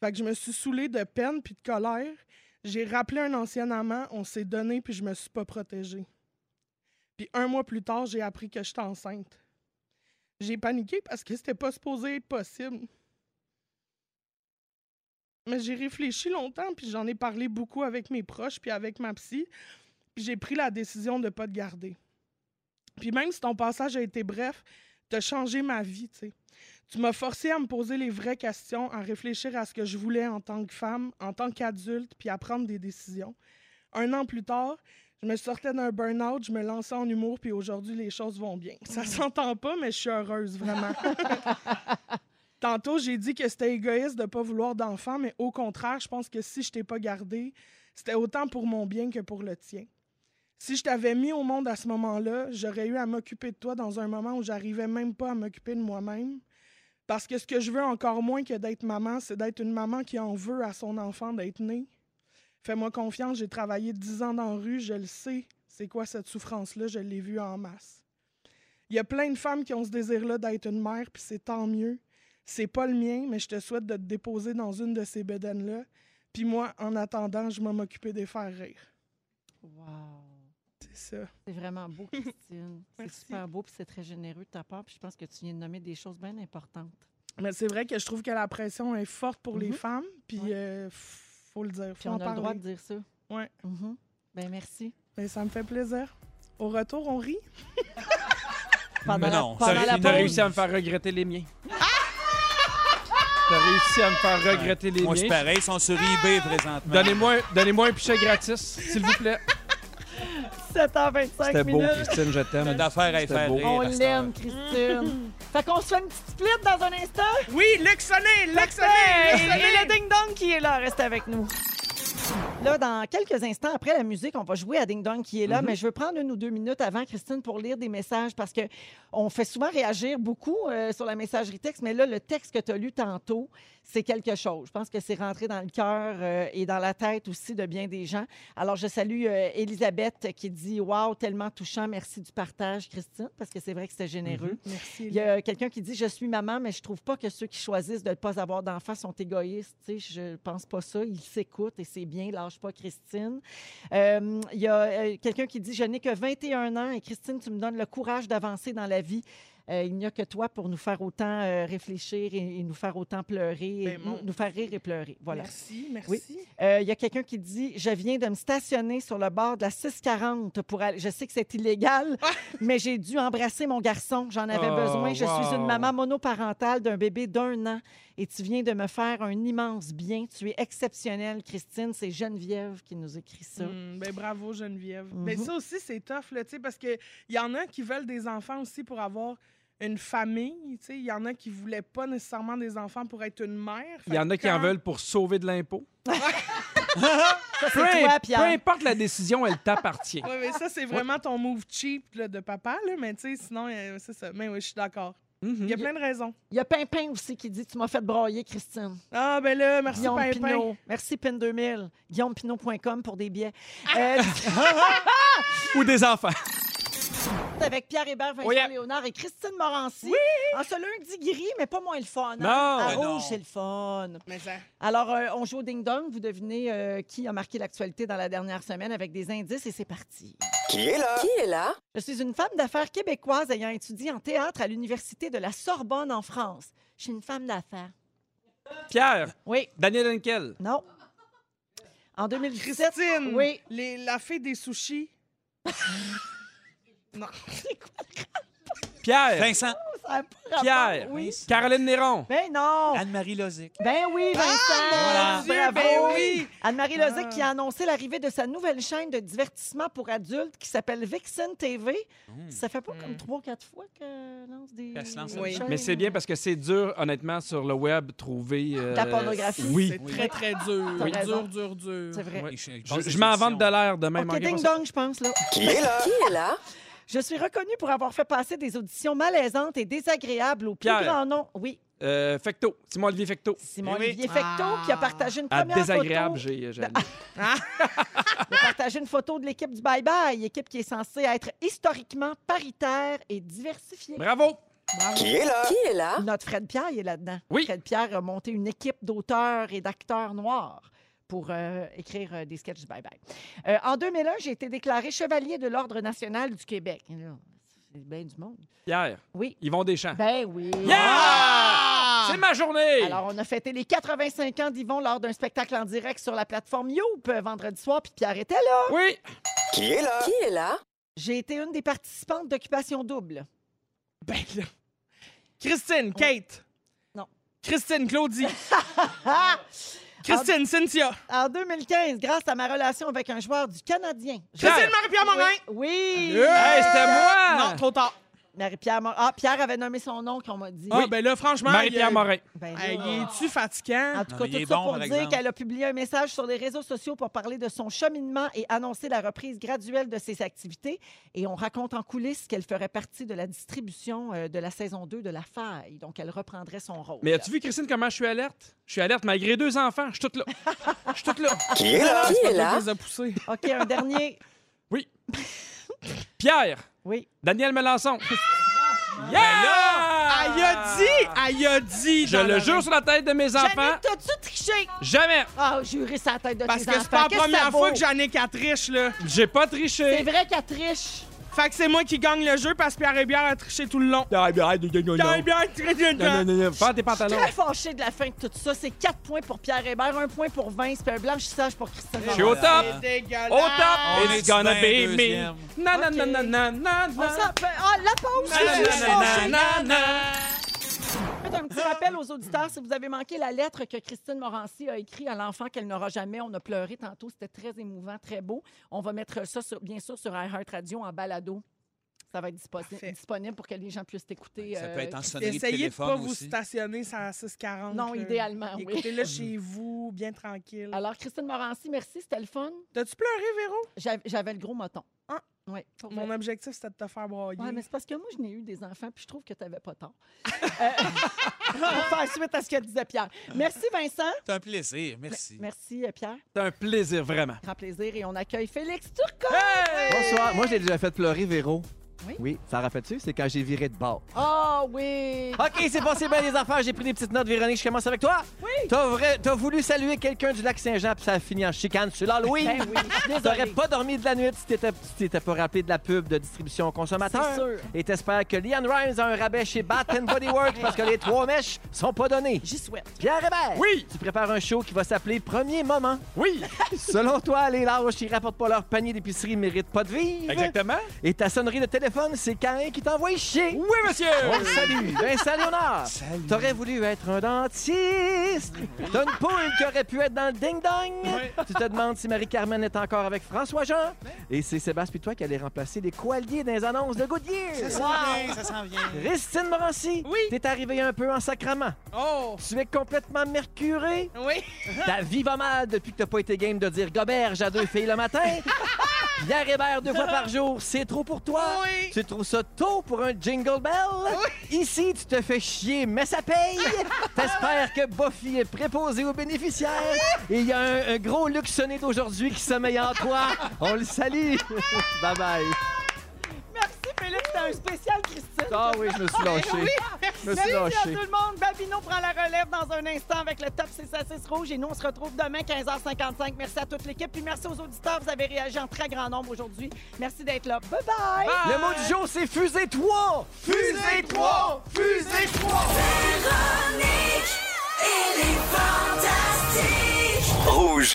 Fait que je me suis saoulée de peine puis de colère. J'ai rappelé un ancien amant, on s'est donné, puis je me suis pas protégée. Puis un mois plus tard, j'ai appris que j'étais enceinte. J'ai paniqué parce que c'était pas supposé être possible. Mais j'ai réfléchi longtemps, puis j'en ai parlé beaucoup avec mes proches, puis avec ma psy. Puis j'ai pris la décision de ne pas te garder. Puis même si ton passage a été bref, tu as changé ma vie, tu sais. Tu m'as forcé à me poser les vraies questions, à réfléchir à ce que je voulais en tant que femme, en tant qu'adulte, puis à prendre des décisions. Un an plus tard, je me sortais d'un burn-out, je me lançais en humour, puis aujourd'hui, les choses vont bien. Ça s'entend pas, mais je suis heureuse, vraiment. Tantôt, j'ai dit que c'était égoïste de ne pas vouloir d'enfant, mais au contraire, je pense que si je t'ai pas gardé, c'était autant pour mon bien que pour le tien. Si je t'avais mis au monde à ce moment-là, j'aurais eu à m'occuper de toi dans un moment où j'arrivais même pas à m'occuper de moi-même. Parce que ce que je veux encore moins que d'être maman, c'est d'être une maman qui en veut à son enfant d'être né. Fais-moi confiance, j'ai travaillé dix ans dans la rue, je le sais. C'est quoi cette souffrance-là? Je l'ai vue en masse. Il y a plein de femmes qui ont ce désir-là d'être une mère, puis c'est tant mieux. C'est pas le mien, mais je te souhaite de te déposer dans une de ces bedaines-là. Puis moi, en attendant, je vais m'occuper des faire rire. Wow. C'est ça. C'est vraiment beau, Christine. c'est super beau, puis c'est très généreux de ta part. Puis je pense que tu viens de nommer des choses bien importantes. Mais c'est vrai que je trouve que la pression est forte pour les Mhm. femmes, puis Ouais. euh, faut le dire, Puis faut on en a le droit de dire ça. Ouais. Mhm. Ben merci. Ben, ça me fait plaisir. Au retour, on rit? Pendant Mais la, non, pendant ça- la T'as pause, réussi à me faire regretter les miens. T'as réussi à me faire regretter les Moi, c'est miens. pareil, ils sont sur eBay présentement. Donnez-moi donnez un pichet gratis, s'il vous plaît. 17h25 C'était beau, minutes. Christine, je T'as t'aime. d'affaires à y C'était faire beau. rire. On à cette l'aime, heure. Christine. Fait qu'on se fait une petite split dans un instant? Oui, Luc. Sonné, Et, le ding-dong qui est là, reste avec nous. Là, dans quelques instants après la musique, on va jouer à Ding Dong qui est là, mais je veux prendre une ou deux minutes avant, Christine, pour lire des messages parce que on fait souvent réagir beaucoup euh, sur la messagerie texte, mais là, le texte que tu as lu tantôt, c'est quelque chose. Je pense que c'est rentré dans le cœur euh, et dans la tête aussi de bien des gens. Alors, je salue euh, Elisabeth qui dit Waouh, tellement touchant, merci du partage, Christine, parce que c'est vrai que c'était généreux. Merci. Il y a quelqu'un qui dit Je suis maman, mais je trouve pas que ceux qui choisissent de ne pas avoir d'enfants sont égoïstes. Sais, je pense pas ça. Ils s'écoutent et c'est bien. Lâche pas, Christine. Euh, il y a euh, quelqu'un qui dit Je n'ai que 21 ans et Christine, tu me donnes le courage d'avancer dans la vie. Euh, il n'y a que toi pour nous faire autant euh, réfléchir et, et nous faire autant pleurer, et Ben, nous, nous faire rire et pleurer. Voilà. Merci, merci. Oui. Euh, Il y a quelqu'un qui dit Je viens de me stationner sur le bord de la 640 pour aller. Je sais que c'est illégal, mais j'ai dû embrasser mon garçon. J'en avais Oh, besoin. Je suis une maman monoparentale d'un bébé d'un an et tu viens de me faire un immense bien. Tu es exceptionnelle, Christine. C'est Geneviève qui nous écrit ça. Hmm, ben, bravo, Geneviève. Mhm. Ben, ça aussi, c'est tough, là, tu sais, parce qu'il y en a qui veulent des enfants aussi pour avoir une famille. tu sais. Il y en a qui voulaient pas nécessairement des enfants pour être une mère. Il y en a qui en veulent pour sauver de l'impôt. Ça, Peu, toi, importe la décision, elle t'appartient. Ouais, mais ça, c'est vraiment ton move cheap là, de papa, là, mais tu sais, sinon, euh, c'est ça. Mais oui, je suis d'accord. Mhm. Il y a plein de raisons. Il y a Pimpin aussi qui dit Tu m'as fait broyer, Christine. Ah, ben là, merci, Guillaume Pimpin. Pinot. Merci, PIN2000. GuillaumePinot.com pour des billets. Euh, Ou des enfants. Avec Pierre Hébert, Vincent Oui. Léonard et Christine Morancy. En ce lundi gris, mais pas moins le fun. hein? Non. À Ben rouge, non. c'est le fun. Mais ça. Alors, euh, on joue au ding-dong. Vous devinez euh, qui a marqué l'actualité dans la dernière semaine avec des indices et c'est parti. Qui est là? Qui est là? Je suis une femme d'affaires québécoise ayant étudié en théâtre à l'Université de la Sorbonne en France. Je suis une femme d'affaires. Pierre, Oui, Daniel Henkel? non. En 2017. Christine, Oui. les, la fille des sushis? non. Pierre, Vincent, Ça a pas rapport. Pierre, Oui. Caroline Néron. Ben non. Anne-Marie Lozic. Ben oui, Vincent! Voilà. Dieu, Bravo! ben oui! Anne-Marie Lozic Ah. qui a annoncé l'arrivée de sa nouvelle chaîne de divertissement pour adultes qui s'appelle Vixen TV. Ça fait pas comme Mm. trois, quatre fois qu'elle lance des. Se lance Oui. Mais c'est bien parce que c'est dur, honnêtement, sur le web, trouver. euh, La pornographie. Oui. C'est très, très dur. T'as raison. Dur, dur, dur. C'est vrai. Oui. Je, Je, je m'en vante de l'air de même. OK, en dong, je pense, là. Qui est là? Qui est là? Je suis reconnue pour avoir fait passer des auditions malaisantes et désagréables au plus Pierre. grand nom. Oui, Euh, Fecto, Simon-Olivier Fecto. Simon-Olivier Ah. qui a partagé une À première désagréable, photo. j'ai. j'ai- Il a partagé une photo de l'équipe du Bye Bye, équipe qui est censée être historiquement paritaire et diversifiée. Bravo! Qui est là? Qui est là? Notre Fred Pierre il est là-dedans. Oui. Fred Pierre a monté une équipe d'auteurs et d'acteurs noirs pour euh, écrire euh, des sketchs du Bye Bye. Euh, en 2001, j'ai été déclaré chevalier de l'Ordre national du Québec. C'est bien du monde. Pierre, Oui. Yvon Deschamps. Ben oui. Yeah! C'est ma journée! Alors, on a fêté les 85 ans d'Yvon lors d'un spectacle en direct sur la plateforme Youp vendredi soir, puis Pierre était là. Oui! Qui est là? Qui est là? J'ai été une des participantes d'Occupation Double. Ben là. Christine, Kate. Non. Christine, Claudie. Christine, Cynthia. En 2015, grâce à ma relation avec un joueur du Canadien. Christine Marie-Pierre Morin. Oui! Hey, c'était moi! Non, trop tard. Marie-Pierre Mor- Ah, Pierre avait nommé son nom qu'on m'a dit. Ah, ben là, franchement. Marie-Pierre il- Morin. Ben Hey, il est-tu fatigant? En tout Non, cas, il tout est ça bon, pour par dire exemple. qu'elle a publié un message sur les réseaux sociaux pour parler de son cheminement et annoncer la reprise graduelle de ses activités. Et on raconte en coulisses qu'elle ferait partie de la distribution euh, de la saison 2 de La Faille. Donc, elle reprendrait son rôle. Mais as-tu vu, Christine, comment je suis alerte? Je suis alerte malgré deux enfants. Je suis toute là. Je suis toute là. Qui est là? Qui est là? les poussés? OK, un dernier. Oui. Pierre, Oui. Daniel Melançon. Yeah! Elle a dit, elle a dit. Je dans le la- jure sur la tête de mes enfants. Jannick, t'as-tu triché? Jamais. Ah, juré sa tête de Parce tes que enfants. c'est pas la Qu'est-ce que ça première fois que Jannick a triche, là. J'ai pas C'est triché. vrai qu'elle triche. Fait que c'est moi qui gagne le jeu parce que Pierre Hébert a triché tout le long. Non, non, non, non, non. Pierre Hébert a triché tout le Non, non, long. non, non. Tes Je suis pantalons. très fâchée de la fin de tout ça. C'est 4 points pour Pierre Hébert, 1 point pour Vince, puis un blanchissage pour Christine. Je suis au top. Au top. It's gonna be me. Non, non, non, non, non, non, On non. s'en fait- Ah, la pause! Suis na, un petit rappel aux auditeurs, si vous avez manqué la lettre que Christine Morancy a écrite à l'enfant qu'elle n'aura jamais, on a pleuré tantôt, c'était très émouvant, très beau. On va mettre ça, sur- bien sûr, sur iHeartRadio en balado. Ça va être disponible pour que les gens puissent écouter. Ça peut euh, être en sonnerie de Essayez de téléphone pas vous aussi. stationner sur la 640. Non, là. idéalement, oui. Écoutez-le chez vous, bien tranquille. Alors, Christine Morancy, merci, c'était le fun. T'as-tu pleuré, Véro? J'avais j'avais le gros moton. Ah. Oui, Mon objectif, c'était de te faire broyer. Ouais, mais c'est parce que moi, je n'ai eu des enfants, puis je trouve que tu n'avais pas tort. Euh, pour faire suite à ce que disait Pierre. Merci, Vincent. C'est un plaisir. Merci. Merci, euh, Pierre. C'est un plaisir, vraiment. Grand plaisir. Et on accueille Félix Turcot. Bonsoir. Moi, je l'ai déjà fait pleurer, Véro. Oui? ça rappelle-tu? C'est quand j'ai viré de bord. Oh oui. OK, c'est passé bien les affaires. J'ai pris des petites notes, Véronique. Je commence avec toi. Oui. T'as, vrai... T'as voulu saluer quelqu'un du lac Saint-Jean, puis ça a fini en chicane sur l'Halloween. Ben oui, je suis T'aurais désolée. pas dormi de la nuit si t'étais, si t'étais pas rappelé de la pub de distribution consommateur. C'est sûr. Et t'espères que Leanne Rimes a un rabais chez Bath Body Works parce que les trois mèches sont pas données. J'y souhaite. Pierre Hébert. Oui. Tu prépares un show qui va s'appeler Premier Moment. Oui, Selon toi, les larges qui rapportent pas leur panier d'épicerie méritent pas de vivre. exactement. Et ta sonnerie de téléphone, c'est Cain qui t'envoie chier. Oui, monsieur. On le salue. Vincent Léonard. T'aurais voulu être un dentiste. T'as une poule qui aurait pu être dans le ding-dong. Tu te demandes si Marie-Carmen est encore avec François-Jean. Et c'est Sébastien puis toi qui allait remplacer les coaliers dans les annonces de Goodyear. Ça s'en vient, ça s'en vient. Christine Morancy. Oui. T'es arrivé un peu en sacrament. Oh! Tu es complètement mercuré. Oui! Ta vie va mal depuis que t'as pas été game de dire goberge à deux filles le matin. Pierre Hébert deux fois par jour, c'est trop pour toi. Oui. Tu trouves ça tôt pour un jingle bell? Ici, tu te fais chier, mais ça paye. T'espères que Buffy est préposé aux bénéficiaires. Et il y a un, un gros luxonné d'aujourd'hui qui sommeille en toi. On le salue. bye bye. Merci, Philippe. C'était un spécial, Christine. Ah oui, je me suis lâché. merci. merci à tout le monde. Babino prend la relève dans un instant avec le top 6 à 6 rouge. Et nous, on se retrouve demain, 15h55. Merci à toute l'équipe. Puis merci aux auditeurs. Vous avez réagi en très grand nombre aujourd'hui. Merci d'être là. Bye, bye. Le mot du jour, c'est fusée 3. Fusée 3. Fusée 3. Véronique, est fantastique. Rouge.